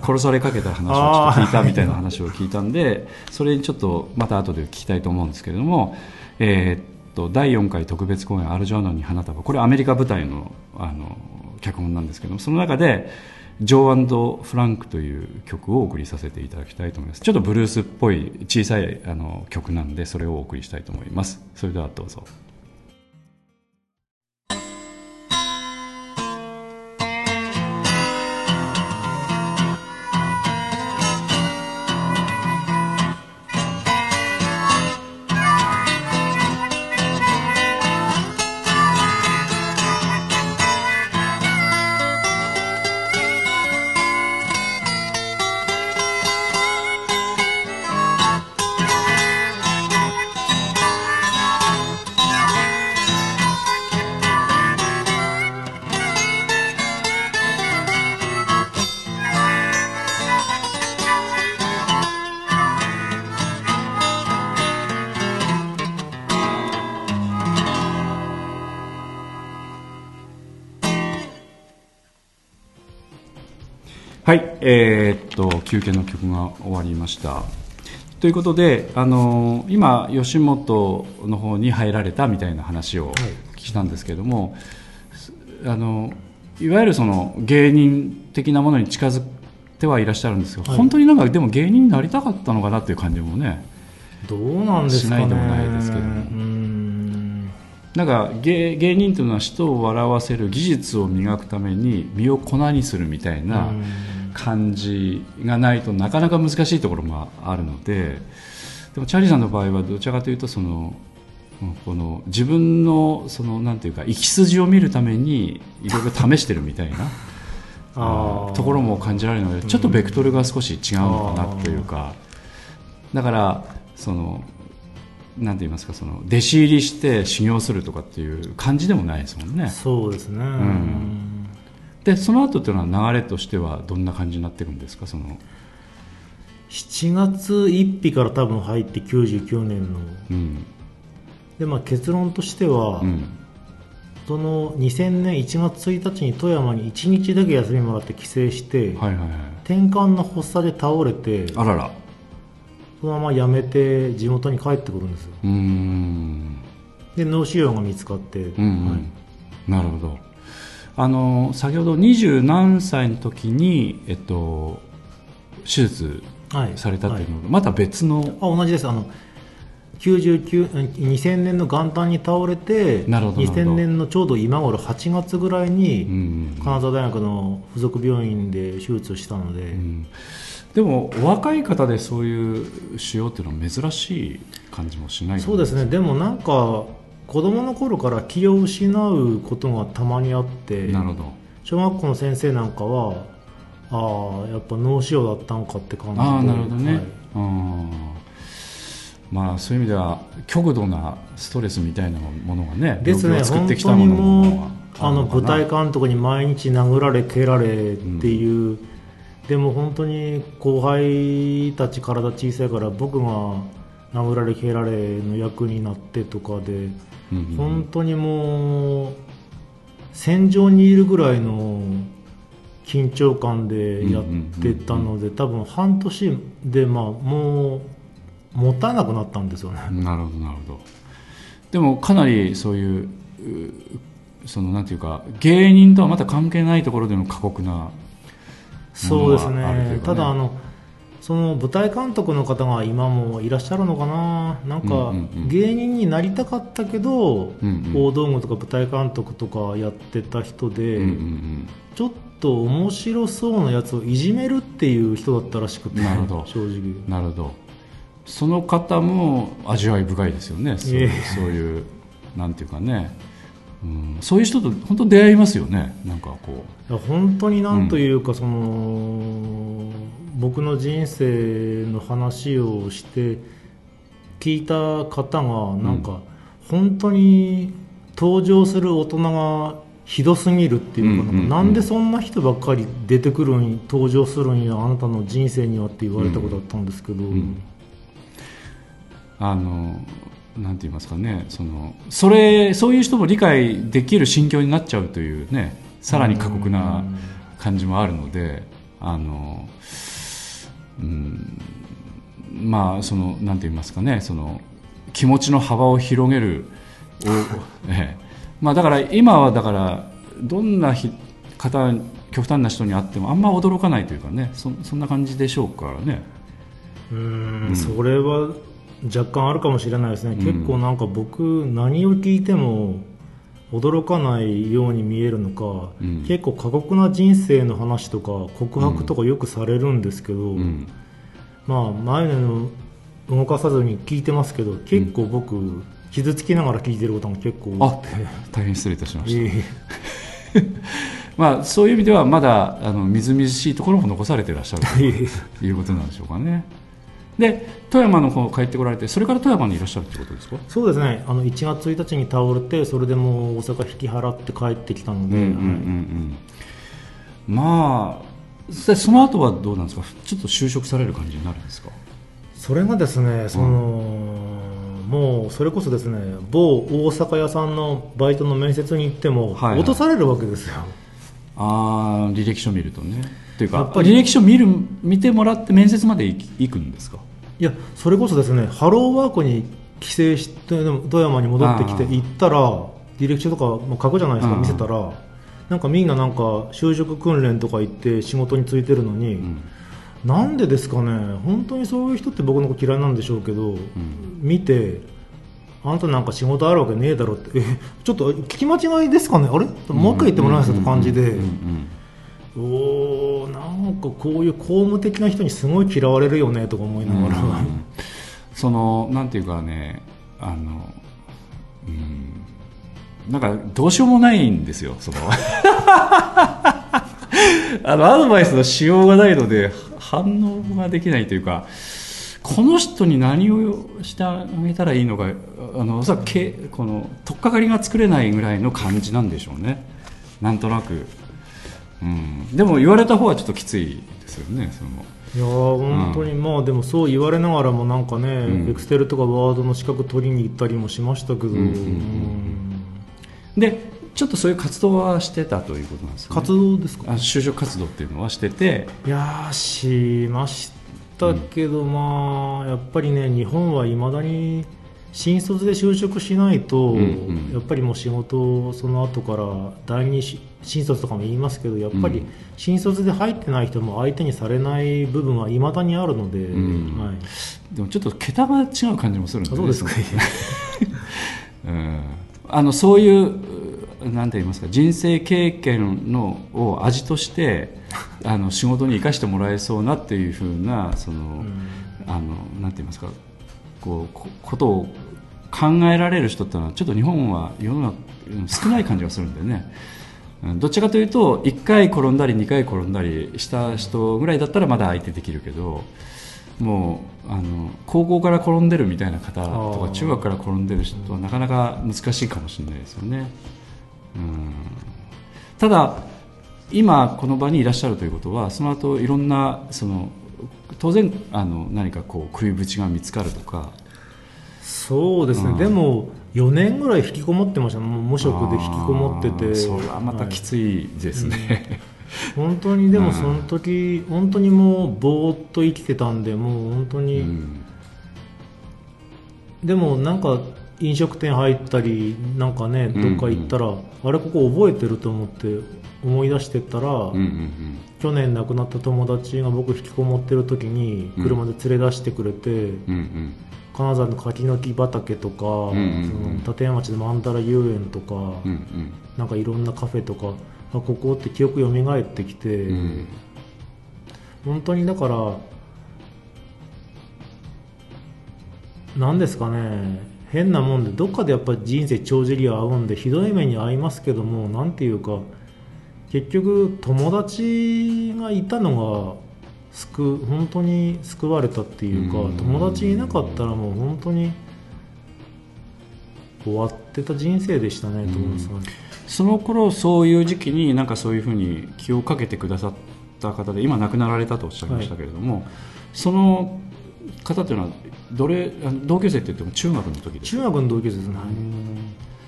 殺されかけた話をちょっと聞いたみたいな話を聞いたんでそれにちょっとまた後で聞きたいと思うんですけれども、えーっと第4回特別公演「アルジョーノに花束」これアメリカ舞台のあの脚本なんですけどもその中で「ジョーフランク」という曲をお送りさせていただきたいと思います。ちょっとブルースっぽい小さいあの曲なんでそれをお送りしたいと思います。それではどうぞえーっと休憩の曲が終わりました。ということで、あのー今吉本の方に入られたみたいな話をしたんですけども、すあのいわゆるその芸人的なものに近づいてはいらっしゃるんですが、はい。本当になんかでも芸人になりたかったのかなっていう感じもねどうなんですかね。しないでもないですけども。なんか芸芸人というのは人を笑わせる技術を磨くために身を粉にするみたいな感じがないとなかなか難しいところもあるのででもチャーリーさんの場合はどちらかというとそのうんこの自分のそのなんていうか生き筋を見るためにいろいろ試してるみたいな あー。ところも感じられるのでちょっとベクトルが少し違うのかなというかだからそのなんて言いますかその弟子入りして修行するとかっていう感じでもないですもんね。そうですね、んでその後っていうのは流れとしてはどんな感じになってるんですか？その、7月1日から多分入って99年の。うん。で、まあ、結論としては、うん、その2000年1月1日に富山に1日だけ休みもらって帰省して、はいはいはい。転換の発作で倒れてあらら。そのまま辞めて地元に帰ってくるんですよ。で脳腫瘍が見つかって、うんうん。はい。なるほどあの先ほど二十何歳の時に、えっと、手術はい。されたっていうのはが、また別のあ同じです。あの99 2000年の元旦に倒れてなるほどなるほど。2000年のちょうど今頃8月ぐらいに、うん。金沢大学の附属病院で手術をしたので、うん。でもお若い方でそういう腫瘍っていうのは珍しい感じもしないそうですね。でもなんか子供の頃から気を失うことがたまにあってなるほど。小学校の先生なんかはああやっぱ脳腫瘍だったんかって感じでああなるほどね、はい。うんまあそういう意味では極度なストレスみたいなものがねですね。作っ本てきたものもあの舞台監督に毎日殴られ蹴られっていう、でも本当に後輩たち体小さいから僕が殴られ蹴られの役になってとかで、うんうん本当にもう戦場にいるぐらいの緊張感でやってたので多分半年でまあもう持たなくなったんですよね。なるほどなるほど。でもかなりそういううそのなんていうか芸人とはまた関係ないところでの過酷なそうですものがあるというかね。ね。ただあのその舞台監督の方が今もいらっしゃるのかな？なんか芸人になりたかったけど、大道具とか舞台監督とかやってた人で、ちょっと面白そうなやつをいじめるっていう人だったらしくてなるほど。正直。うんなるほど。その方も味わい深いですよね。そういういえ。そういうなんていうかね、うん、そういう人と本当出会いますよね。なんかこいや本当になんというか、その僕の人生の話をして聞いた方がなんか、本当に登場する大人がひどすぎるっていうか、うんうんうん。なんでそんな人ばっかり出てくるん登場するんやあなたの人生にはって言われたことだったんですけど、ん。うあのなんて言いますかねそのそれそういう人も理解できる心境になっちゃうというねさらに過酷な感じもあるのであの、うん、まあそのなんて言いますかねその気持ちの幅を広げるお ええまあ、だから今はだからどんなひ方極端な人に会ってもあんま驚かないというかねそそんな感じでしょうからね。うんそれは若干あるかもしれないですね、うん。結構なんか僕何を聞いても驚かないように見えるのか、うん。結構過酷な人生の話とか告白とかよくされるんですけど、うん。まあ前の動かさずに聞いてますけど結構僕傷つきながら聞いてることも結構多あくて、大変失礼いたしました、え まあ、そういう意味ではまだあのみずみずしいところも残されていらっしゃるということなんでしょうかねで富山の方帰ってこられてそれから富山にいらっしゃるってことですか？そうですね。あの1月1日に倒れてそれでもう大阪引き払って帰ってきたので、うんうんうんうんまあでその後はどうなんですか？ちょっと就職される感じになるんですか？それがですねその、もうそれこそですね某大阪屋さんのバイトの面接に行ってもはいはい。落とされるわけですよ、ああ履歴書見るとね。というかやっぱり履歴書見る見てもらって面接まで行くんですか？いやそれこそですねハローワークに帰省して富山に戻ってきて行ったら履歴書とかも書くじゃないですかうん。見せたらなんかみんななんか就職訓練とか行って仕事に就いてるのに、ん。なんでですかね本当にそういう人って僕のこと嫌いなんでしょうけど、見てあんたなんか仕事あるわけねえだろってえちょっと聞き間違いですかねあれ？もう一回言ってもらえますって感じで、うんうんおなんかこういう公務的な人にすごい嫌われるよねとか思いながら、うん。そのなんていうかねあのうん。なんかどうしようもないんですよその あのアドバイスのしようがないので反応ができないというかこの人に何をしてあげたらいいのかあのおそらくけこの取っかかりが作れないぐらいの感じなんでしょうね。なんとなく、うん、でも言われた方はちょっときついですよねその。いやー本当に、まあでもそう言われながらもなんかね、うん。エクステルとかワードの資格取りに行ったりもしましたけど、うんうんうんうん。でちょっとそういう活動はしてたということなんですね。活動ですか？あ就職活動っていうのはしてて。いやーしましたけど、まあやっぱりね日本はいまだに新卒で就職しないと、うんうん。やっぱりもう仕事をその後から第二し新卒とかも言いますけどやっぱりうん。新卒で入ってない人も相手にされない部分はいまだにあるので、ん。はい、でもちょっと桁が違う感じもするんであそうですか。うん、あのそういうなんて言いますか人生経験のを味として あの仕事に生かしてもらえそうなっていうふうなその、あのなんて言いますかこうこことを考えられる人ってのはちょっと日本は世の中うん少ない感じがするんでね。うんどっちかというと1回転んだり2回転んだりした人ぐらいだったらまだ相手できるけどもうあの高校から転んでるみたいな方とか中学から転んでる人はなかなか難しいかもしれないですよね。うんただ今この場にいらっしゃるということはその後いろんなその当然あの何かこう食いぶちが見つかるとかそうですね、うん。でも4年ぐらい引きこもってました。もう無職で引きこもってあてーそれはまたきついですね、本当にでうん。もその時、本当にもうぼーっと生きてたんでもう本当に、うん。でもなんか飲食店入ったりなんかねどっか行ったら、あれここ覚えてると思って思い出してったら、うんうん去年亡くなった友達が僕引きこもってる時に車で連れ出してくれて、うんうん金沢の柿の木畑とか、んうんうん。その立山町の万太郎遊園とか、うんうん。なんかいろんなカフェとかあここって記憶蘇ってきて、うん。本当にだからなんですかね変なもんでどっかでやっぱり人生帳尻は合うんでひどい目に遭いますけどもなんていうか結局友達がいたのが救う本当に救われたっていうかうん。友達いなかったらもう本当に終わってた人生でしたねと思います、その頃そういう時期になんかそういうふうに気をかけてくださった方で今亡くなられたとおっしゃいましたけれども、その方というのはどれ同級生って言っても中学の時ですか？中学の同級生ですね、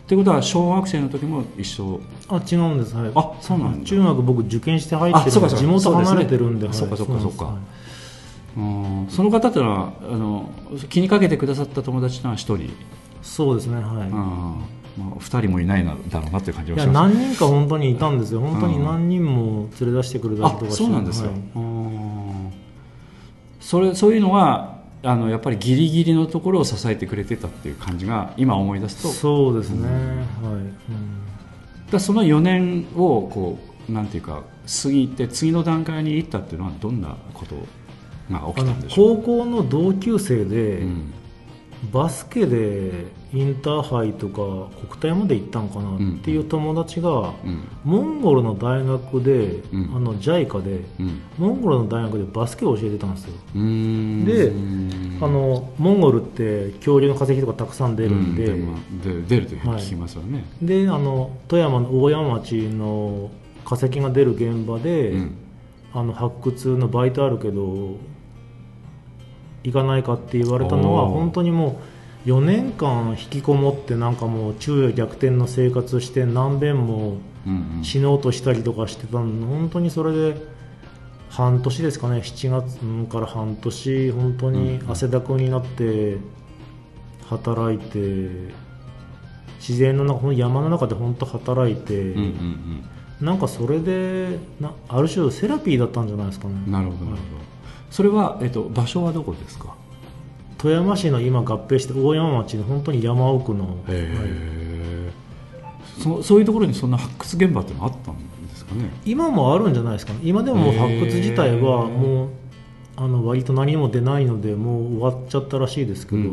ってことは小学生の時も一緒？あ違うんです、はい、あそうなんだ。中学僕受験して入ってるんで地元離れてるんでそうかそうか。そうかうんその方というのはあの気にかけてくださった友達とは一人、はいそうですねはい、うんまあ、二人もいないなだろうなという感じがします。何人か本当にいたんですよ。本当に何人も連れ出してくれたりあとかして。そうなんですよ、はい。うん。それそういうのはあのやっぱりギリギリのところを支えてくれてたっていう感じが今思い出すと。そうですね、はい、うん。だその4年をこうなんていうか過ぎて次の段階に行ったっていうのはどんなことが起きたんでしょう？高校の同級生で、うん。バスケでインターハイとか国体まで行ったんかなっていう友達が、うん。モンゴルの大学で、うん。あの JICA でうん。モンゴルの大学でバスケを教えてたんですよ。でうん。あのモンゴルって恐竜の化石とかたくさん出るんで,、出るというふうに聞きますよね、であの富山の大山町の化石が出る現場で、うん。あの発掘のバイトあるけど行かないかって言われたのは本当にもう4年間引きこもってなんかもう昼夜逆転の生活して何遍もうんうん。死のうとしたりとかしてたの。本当にそれで半年ですかね。7月うんから半年本当に汗だくになって働いて自然の中ほんと山の中で本当働いて、うんうんなんかそれでなある種セラピーだったんじゃないですかね。うんなるほどなるほど。それは、えっと、場所はどこですか？富山市の今合併して大山町の本当に山奥の、へはいえ、そそういうところにそんな発掘現場ってのあったんですかね？今もあるんじゃないですかね。今でも発掘自体はもうあの割と何も出ないのでもう終わっちゃったらしいですけど、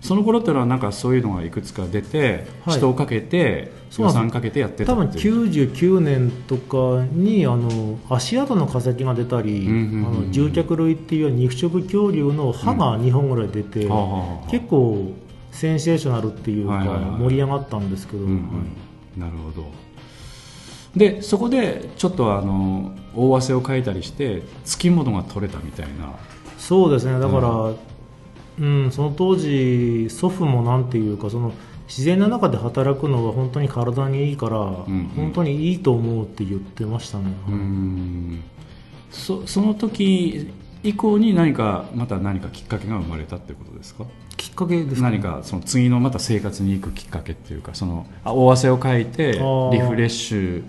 その頃っていうのはなんかそういうのがいくつか出て、はい。人をかけて予算かけてやってた多分っていう。99年とかにあの足跡の化石が出たり、うんうんうんあの獣脚類っていう肉食恐竜の歯が2本ぐらい出て、はあはあはあ。結構センセーショナルっていうか、盛り上がったんですけど、なるほど。でそこでちょっとあの大汗をかいたりしてつきものが取れたみたいな。そうですね。だから、うんその当時祖父もなんていうかその自然の中で働くのは本当に体にいいから、んうん。本当にいいと思うって言ってましたね、うーん。そその時以降に何かまた何かきっかけが生まれたってことですか？きっかけですか？何かその次のまた生活に行くきっかけっていうかそのあ大汗をかいてリフレッシュ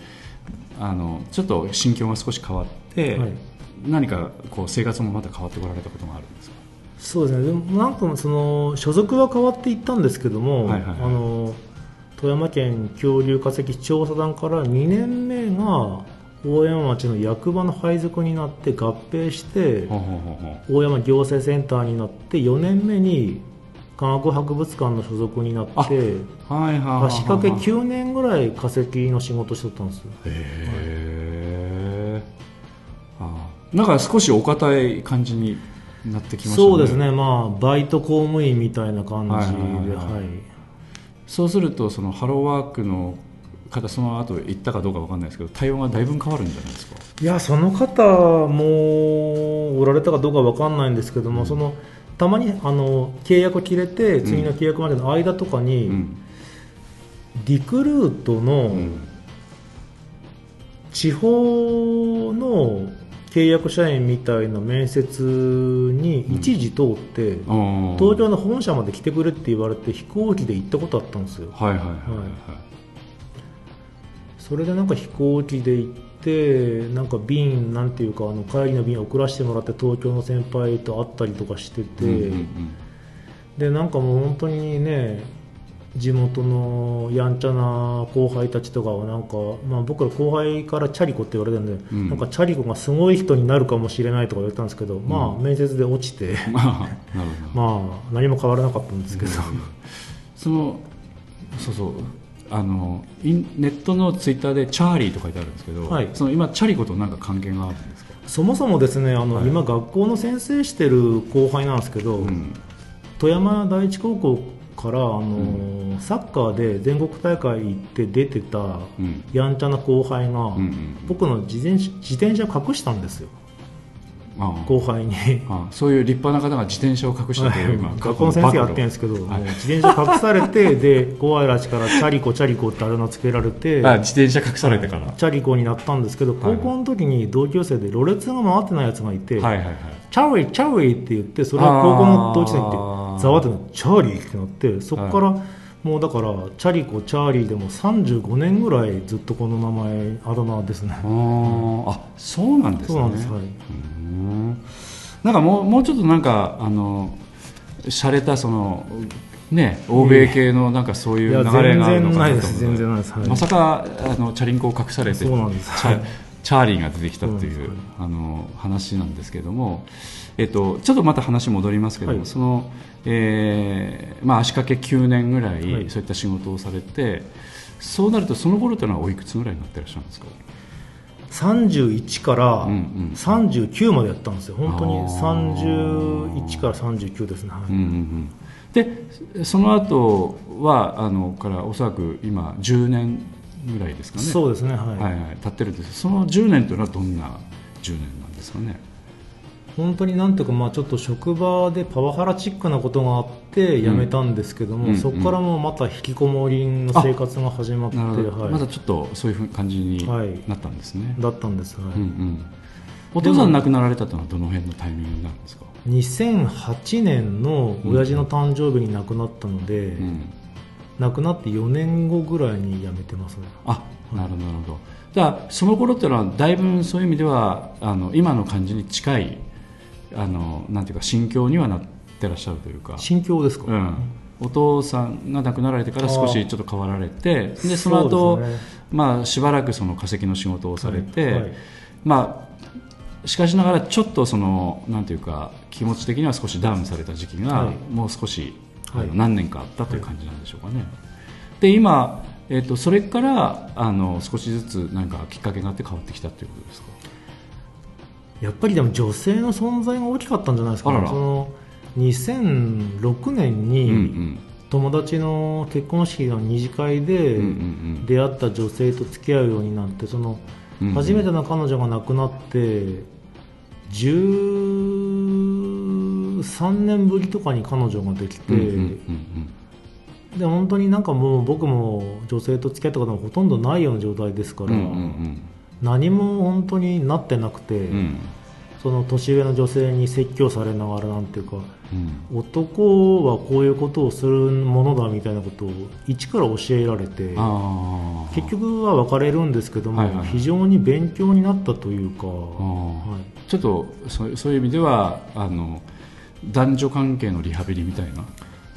あのちょっと心境が少し変わって、はい。何かこう生活もまた変わってこられたことがある？そうですね。でもなんかその所属は変わっていったんですけども、はいはいはい。あの富山県恐竜化石調査団から2年目が大山町の役場の配属になって合併して大山行政センターになって4年目に科学博物館の所属になってはいはいはいはい足掛け9年ぐらい化石の仕事してたんですよ。へえ、ああなんか少しお堅い感じになってきましたね。そうですね。まあバイト公務員みたいな感じではいそうするとそのハローワークの方その後行ったかどうかわかんないですけど対応がだいぶ変わるんじゃないですか？いやその方もおられたかどうかわかんないんですけども、そのたまにあの契約切れて次の契約までの間とかに、うん。リクルートのうん。地方の契約社員みたいな面接に一時通って、あー。東京の本社まで来てくれって言われて飛行機で行ったことあったんですよ。はいはいはいはい、それでなんか飛行機で行ってなんか便なんていうかあの帰りの便送らせてもらって東京の先輩と会ったりとかしてて、うんうん。でなんかもう本当にね地元のやんちゃな後輩たちとかはなんか、まあ、僕ら後輩からチャリコって言われてるんで、うん。なんかチャリコがすごい人になるかもしれないとか言われたんですけど、まあ面接で落ちてうん まあ何も変わらなかったんですけど、そのそうそう。あのネットのツイッターでチャーリーと書いてあるんですけど、はい。その今チャリコと何か関係があるんですか、そもそもですねあの、はい。今学校の先生してる後輩なんですけど、うん。富山第一高校からあの、サッカーで全国大会行って出てたうん。やんちゃな後輩が、うんうん僕の自転車自転車を隠したんですよ。ああ。後輩に。ああ。そういう立派な方が自転車を隠してて今学校の先生やってるんですけど、はい自転車隠されてで後輩たちからチャリコチャリコってあだ名つけられてあ自転車隠されてから、チャリコになったんですけど高校の時に同級生でろれつが回ってないやつがいて、はいはいはい。チャーリー、チャーリーって言って、それは高校の同級生にあ言ーって、ざわってなチャーリーってなって、そこから、もうだから、チャリコ、チャーリーでも35年ぐらいずっとこの名前、あだ名ですね。あそうなんですね。そうなんです、はい。うん。なんかもうもうちょっとなんかあの洒落たそのね欧米系のなんかそういう流れがあるのかなと思全然ないいまさかあのチャリンコを隠されてそうなんです。チャチャーリーが出てきたっていうあの話なんですけども、えっと、ちょっとまた話戻りますけども、はい。そのえーまあ、足掛け9年ぐらい、はい。そういった仕事をされてそうなるとその頃というのはおいくつぐらいになってらっしゃるんですか？31からうんうん。39までやったんですよ。本当にあー31から39ですね。はい。うんうんうん。でその後はあのからおそらく今10年ぐらいですかね。そうですね、はい。はいはい、経ってるんです。その10年というのはどんな10年なんですかね？本当になんていうか、まあ、ちょっと職場でパワハラチックなことがあって辞めたんですけども、うんそこからもうまた引きこもりの生活が始まって、はい。まだちょっとそういうふうな感じにはいなったんですね、だったんです、はい。うんうん、お父さん亡くなられたというのはどの辺のタイミングなんですか、2008年の親父の誕生日に亡くなったので、うん、亡くなって4年後ぐらいに辞めてますね。あなるほどなるほど。だからその頃っていうのはだいぶそういう意味ではあの今の感じに近いあのなんていうか心境にはなっってらっしゃるというか、心境ですか、うん、お父さんが亡くなられてから少しちょっと変わられてでその後ですね。まあしばらくその化石の仕事をされて、はい。はいまあしかしながらちょっとそのなんていうか気持ち的には少しダウンされた時期がはい。もう少し、はい。何年かあったという感じなんでしょうかね。で今、えっとそれからあの少しずつ何かきっかけがあって変わってきたということですか？やっぱりでも女性の存在が大きかったんじゃないですか、ね、その2006年にん友達の結婚式の二次会で出会った女性と付き合うようになってそのうん初めての彼女が亡くなって13年ぶりとかに彼女ができて、で本当になんかもう僕も女性と付き合ったこともほとんどないような状態ですから、うんうんうん何も本当になってなくて、うん。その年上の女性に説教されながらなんていうかうん。男はこういうことをするものだみたいなことを一から教えられて結局は別れるんですけども、はいはいはい。非常に勉強になったというか、はい、ちょっとそうそういう意味ではあの男女関係のリハビリみたいな、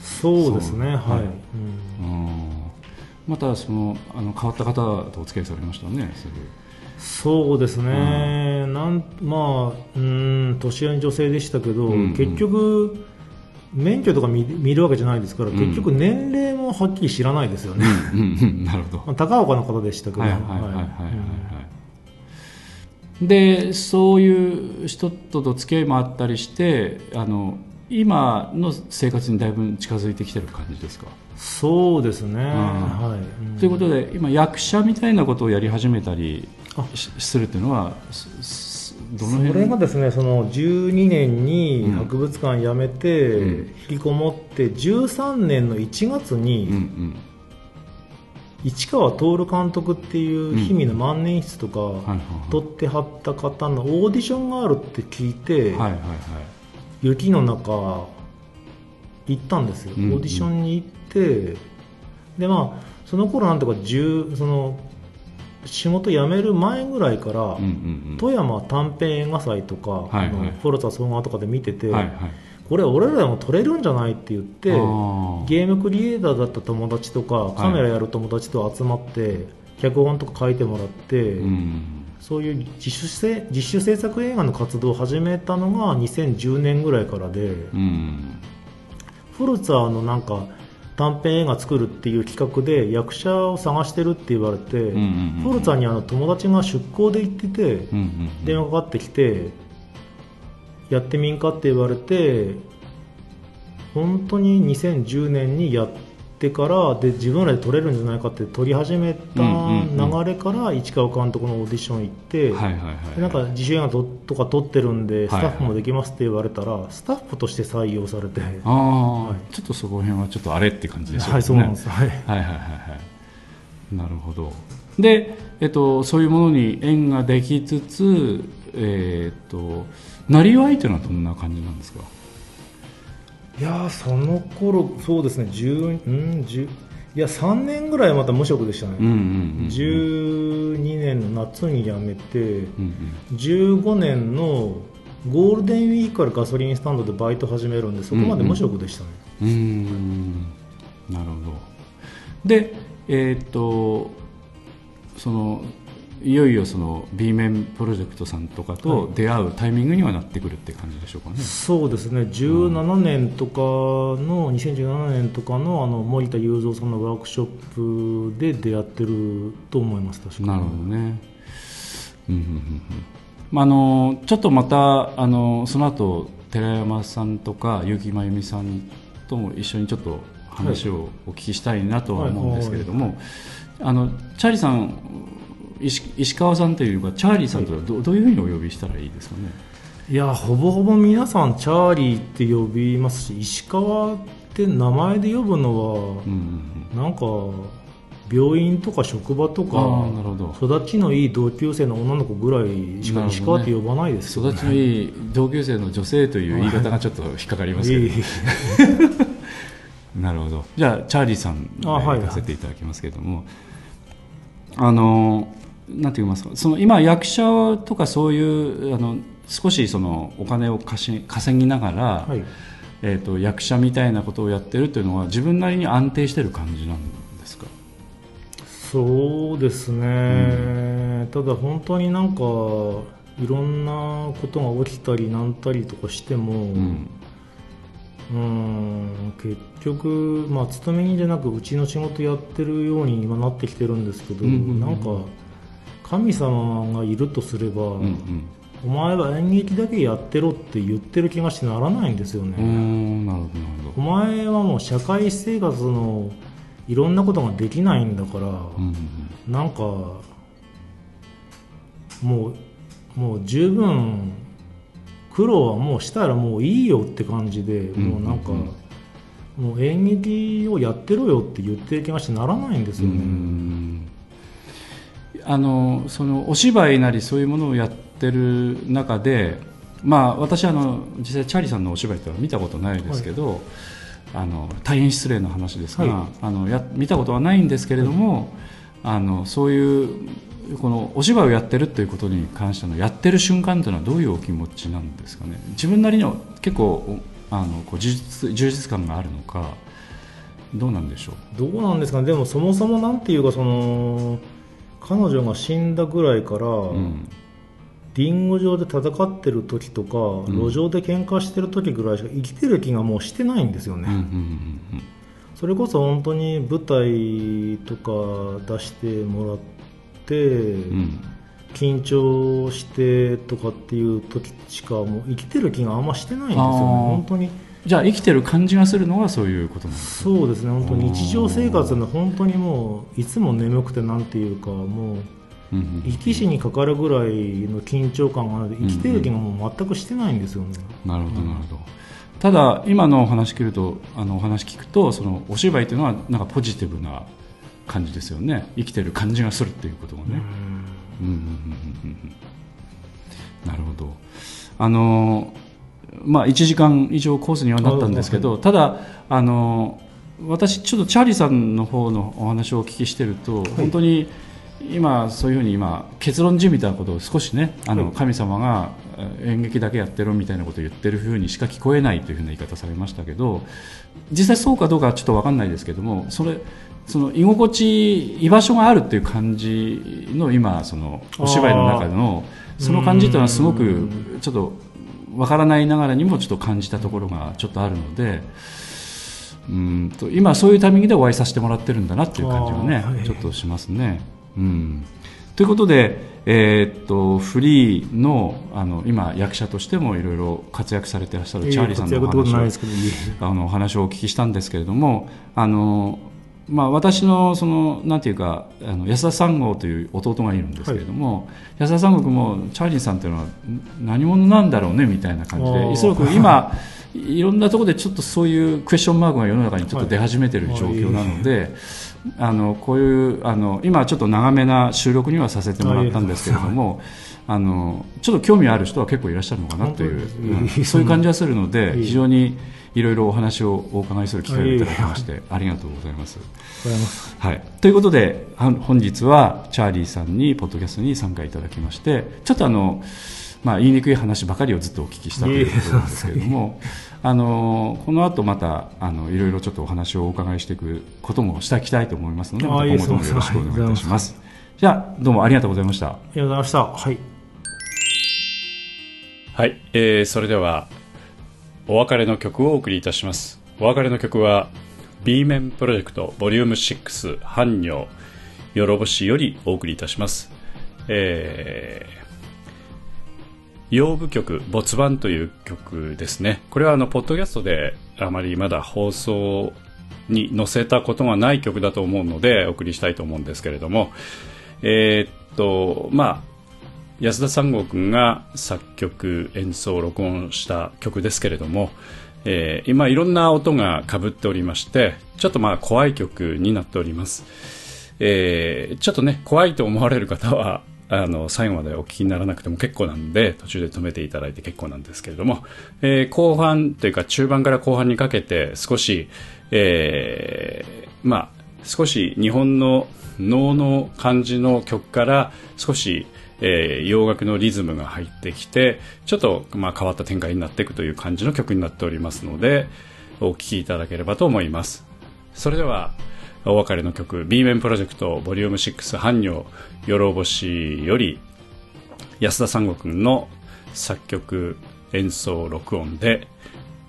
そうですねはい、うん。うんまたそのあの変わった方とお付き合いされましたねすぐそうですね、なんまあうん年上の女性でしたけど、うんうん。結局免許とか見見るわけじゃないですから、うん。結局年齢もはっきり知らないですよね、うんうんなるほど。まあ高岡の方でしたけど、はいはいはいはいはい、はい。はいでそういう人との付き合いもあったりしてあの今の生活にだいぶ近づいてきてる感じですか、そうですね、ん。はい、うん。ということで今役者みたいなことをやり始めたりするっていうのはどの辺？それがですねその12年にうん。博物館辞めて、うん。引きこもって13年の1月に、うんうん。市川徹監督っていう氷見の万年筆とか、はいはい撮ってはった方のオーディションがあるって聞いて、雪の中行ったんですよ、オーディションに行ってでまあその頃なんとか10その仕事辞める前ぐらいから、うんうんうん。富山短編映画祭とか、はいはい。あのフォルツァ総合とかで見てて、はいはい。これ俺らでも撮れるんじゃないって言ってゲームクリエイターだった友達とかカメラやる友達と集まって、脚本とか書いてもらって、うん。そういう自主制自主制作映画の活動を始めたのが2010年ぐらいからで、うん。フルツァーのなんか短編映画作るっていう企画で役者を探してるって言われて、んうんうんフルツァーにあの友達が出向で行ってて、うんうん電話かかってきてやってみんかって言われて本当に2010年にやってからで自分らで撮れるんじゃないかって撮り始めた流れから市川監督のオーディション行って、なんか自主映画ととか撮ってるんでスはい。タッフもできますって言われたら、スタッフとして採用されて、はああ、はい。ちょっとそこら辺はちょっとあれって感じですよね。いそうなんです、はい、はいはいはいはい。なるほど。で、えっと、そういうものに縁ができつつえーっとなりわいというのはどんな感じなんですか？いやーその頃そうですね10うん10いや3年ぐらいまた無職でしたね、うんうんうん12年の夏に辞めてうん15年のゴールデンウィークからガソリンスタンドでバイト始めるんでそこまで無職でしたね、うん。うーん。なるほど。でえーっとそのいよいよその B 面プロジェクトさんとかと出会うタイミングにはなってくるって感じでしょうかね、そうですね。17年とかの2017年とかのあの森田雄三さんのワークショップで出会ってると思います確か。なるほどね。うんうんうんうん。まあ、あのちょっとまたあのその後寺山さんとか結城真由美さんとも一緒にちょっと話をお聞きしたいなとは思うんですけれども、あのチャーリーさん石石川さんというかチャーリーさんとはど,、どういうふうにお呼びしたらいいですかね？いやほぼほぼ皆さんチャーリーって呼びますし石川って名前で呼ぶのは、なんか病院とか職場と。か育ちのいい同級生の女の子ぐらいしか石川って呼ばないですよ育ちのいい同級生の女性という言い方がちょっと引っかかりますけど、なるほど。じゃあチャーリーさんであはい行かせていただきますけれども。あのなんて言いますかその今役者とかそういうあの少しそのお金を稼ぎながら、はい。えー、と役者みたいなことをやってるというのは自分なりに安定してる感じなんですか？そうですね、ただ本当になんかいろんなことが起きたりなんたりとかしても、うん。うん結局、まあ、勤め人じゃなくうちの仕事やってるように今なってきてるんですけど、うんうんうん。なんか神様がいるとすれば、うんうん。お前は演劇だけやってろって言ってる気がしてならないんですよね、お前はもう社会生活のいろんなことができないんだから、うんうんなんかもうもう十分苦労はもうしたらもういいよって感じで、んもうなんか、うんもう演劇をやってろよって言ってる気がしてならないんですよね、うんあのそのお芝居なりそういうものをやってる中で、まあ、私あの実際チャーリーさんのお芝居ってのは見たことないですけど、あの大変失礼な話ですが、はあのや見たことはないんですけれども、あのそういうこのお芝居をやってるということに関してのやってる瞬間というのはどういうお気持ちなんですかね？自分なりには結構おあのこう充実充実感があるのかどうなんでしょう？どうなんですかね？でもそもそもなんていうかその彼女が死んだぐらいから、うん。リンゴ場で戦ってる時とか、ん。路上で喧嘩してる時ぐらいしか生きてる気がもうしてないんですよね、それこそ本当に舞台とか出してもらって、うん。うん緊張してとかっていう時しかもう生きてる気があんましてないんですよね。本当にじゃあ生きてる感じがするのはそういうことなんですそうですね。本当日常生活の本当にもういつも眠くてなんていうかもううんうん。生き死にかかるぐらいの緊張感があるので生きてる気がもう全くしてないんですよね、なるほどなるほど。ただ今のお話聞くとあのお話聞くとそのお芝居というのはなんかポジティブな感じですよね。生きてる感じがするっていうことがね、うんうんうんうんうん。なるほど。あのまあ1時間以上コースにはなったんですけど、ただあの私ちょっとチャーリーさんの方のお話をお聞きしてると、本当に今そういうふうに今結論じみたことを少しねあの、はい。神様がえ演劇だけやってろみたいなことを言ってるふうにしか聞こえないというふうな言い方されましたけど実際そうかどうかはちょっと分かんないですけどもそれその居心地居場所があるっていう感じの今そのお芝居の中でのその感じというのはすごくちょっと分からないながらにもちょっと感じたところがちょっとあるので。うんと今そういうタイミングでお会いさせてもらってるんだなっていう感じがね、はいちょっとしますね。うん、ということで、えーっとフリーのあの今役者としてもいろいろ活躍されていらっしゃるチャーリーさんのお話をあのお話をお聞きしたんですけれどもあの、まあ、私のそのなんていうかあの安田三郷という弟がいるんですけれども、安田三郷君もチャーリーさんというのはん何者なんだろうねみたいな感じで、すごく今いろんなところでちょっとそういうクエスチョンマークが世の中にちょっと出始めている状況なので、あのこういうあの今ちょっと長めな収録にはさせてもらったんですけれども。あのちょっと興味ある人は結構いらっしゃるのかなという、うん。そういう感じはするのでいい。非常にいろいろお話をお伺いする機会をいただきましてありがとうございます。ございます。はい、ということでは本日はチャーリーさんにポッドキャストに参加いただきましてちょっとあの、まあ、言いにくい話ばかりをずっとお聞きしたということなんですけれどもあのこの後またあのいろいろちょっとお話をお伺いしていくこともしていきたいと思いますのでま今後ともよろしくお願いいたします。じゃあどうもありがとうございました。ありがとうございました。はい。はい、えー、それではお別れの曲をお送りいたします。お別れの曲は B 面プロジェクトボリューム6半尿よろぼしよりお送りいたします。えー、洋舞曲「没番」という曲ですね。これはあのポッドキャストであまりまだ放送に載せたことがない曲だと思うのでお送りしたいと思うんですけれども。えーっとまあ安田三郷君が作曲演奏録音した曲ですけれども、えー今いろんな音がかぶっておりましてちょっとまあ怖い曲になっております、えーちょっとね怖いと思われる方はあの最後までお聞きにならなくても結構なんで途中で止めていただいて結構なんですけれども、えー後半というか中盤から後半にかけて少し、えーまあ少し日本の能の感じの曲から少し、えー洋楽のリズムが入ってきてちょっと、まあ、変わった展開になっていくという感じの曲になっておりますのでお聴きいただければと思います。それではお別れの曲 B 面プロジェクトボリューム6半女よろぼしより安田三悟君の作曲演奏録音で、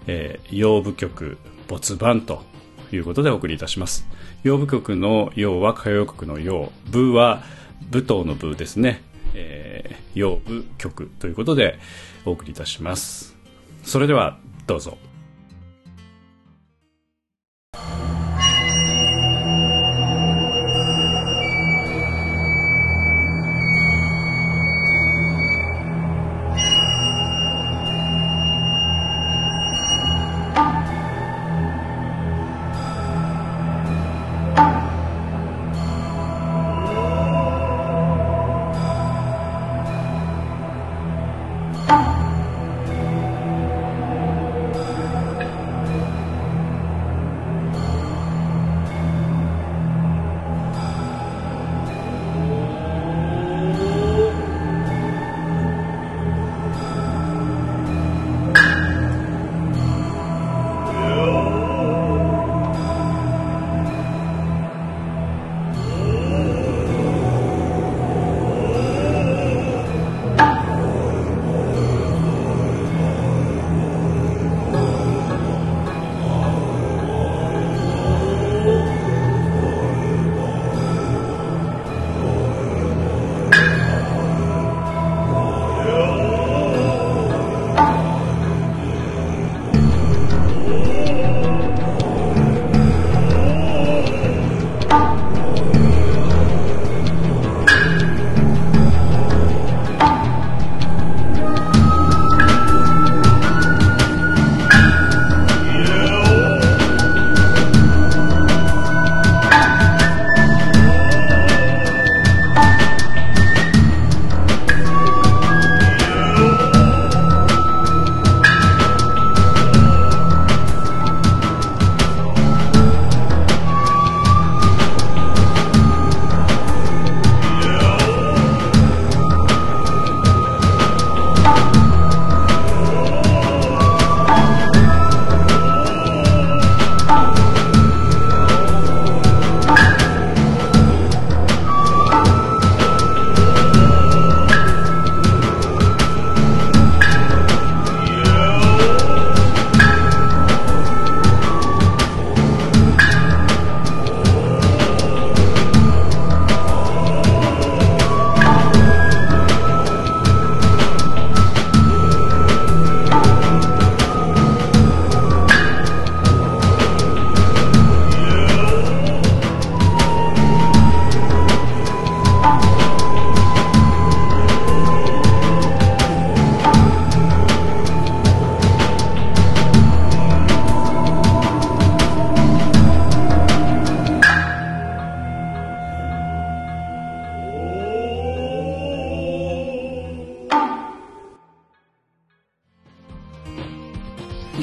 えー、洋舞曲没番ということでお送りいたします。洋舞曲の洋は歌謡曲の洋舞は舞踏の舞ですね、えー、洋舞曲ということでお送りいたします。それではどうぞ。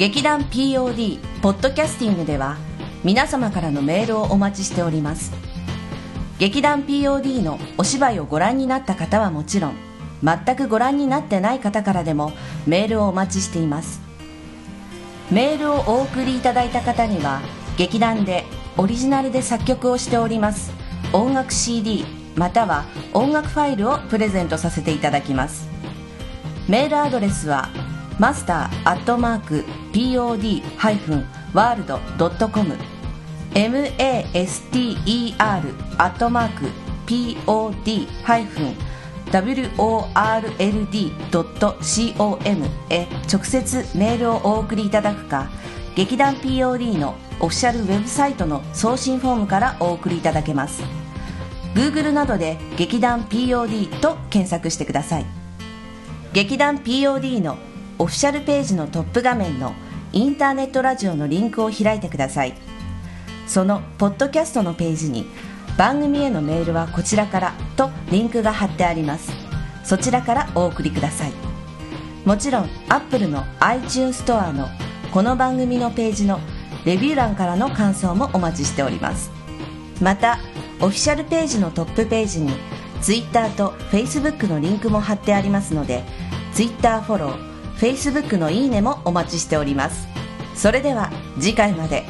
劇団 POD ポッドキャスティングでは皆様からのメールをお待ちしております。劇団 POD のお芝居をご覧になった方はもちろん全くご覧になってない方からでもメールをお待ちしています。メールをお送りいただいた方には劇団でオリジナルで作曲をしております音楽 CD または音楽ファイルをプレゼントさせていただきます。メールアドレスはマスターアットマーク pod-world.com master アットマーク pod-world.com へ直接メールをお送りいただくか劇団 POD のオフィシャルウェブサイトの送信フォームからお送りいただけます。Google などで劇団 POD と検索してください。劇団 POD のオフィシャルページのトップ画面のインターネットラジオのリンクを開いてください。そのポッドキャストのページに番組へのメールはこちらからとリンクが貼ってあります。そちらからお送りください。もちろん Apple の iTunes ストアのこの番組のページのレビュー欄からの感想もお待ちしております。またオフィシャルページのトップページに Twitter と Facebook のリンクも貼ってありますので Twitter フォロー Facebook のいいねもお待ちしております。それでは次回まで。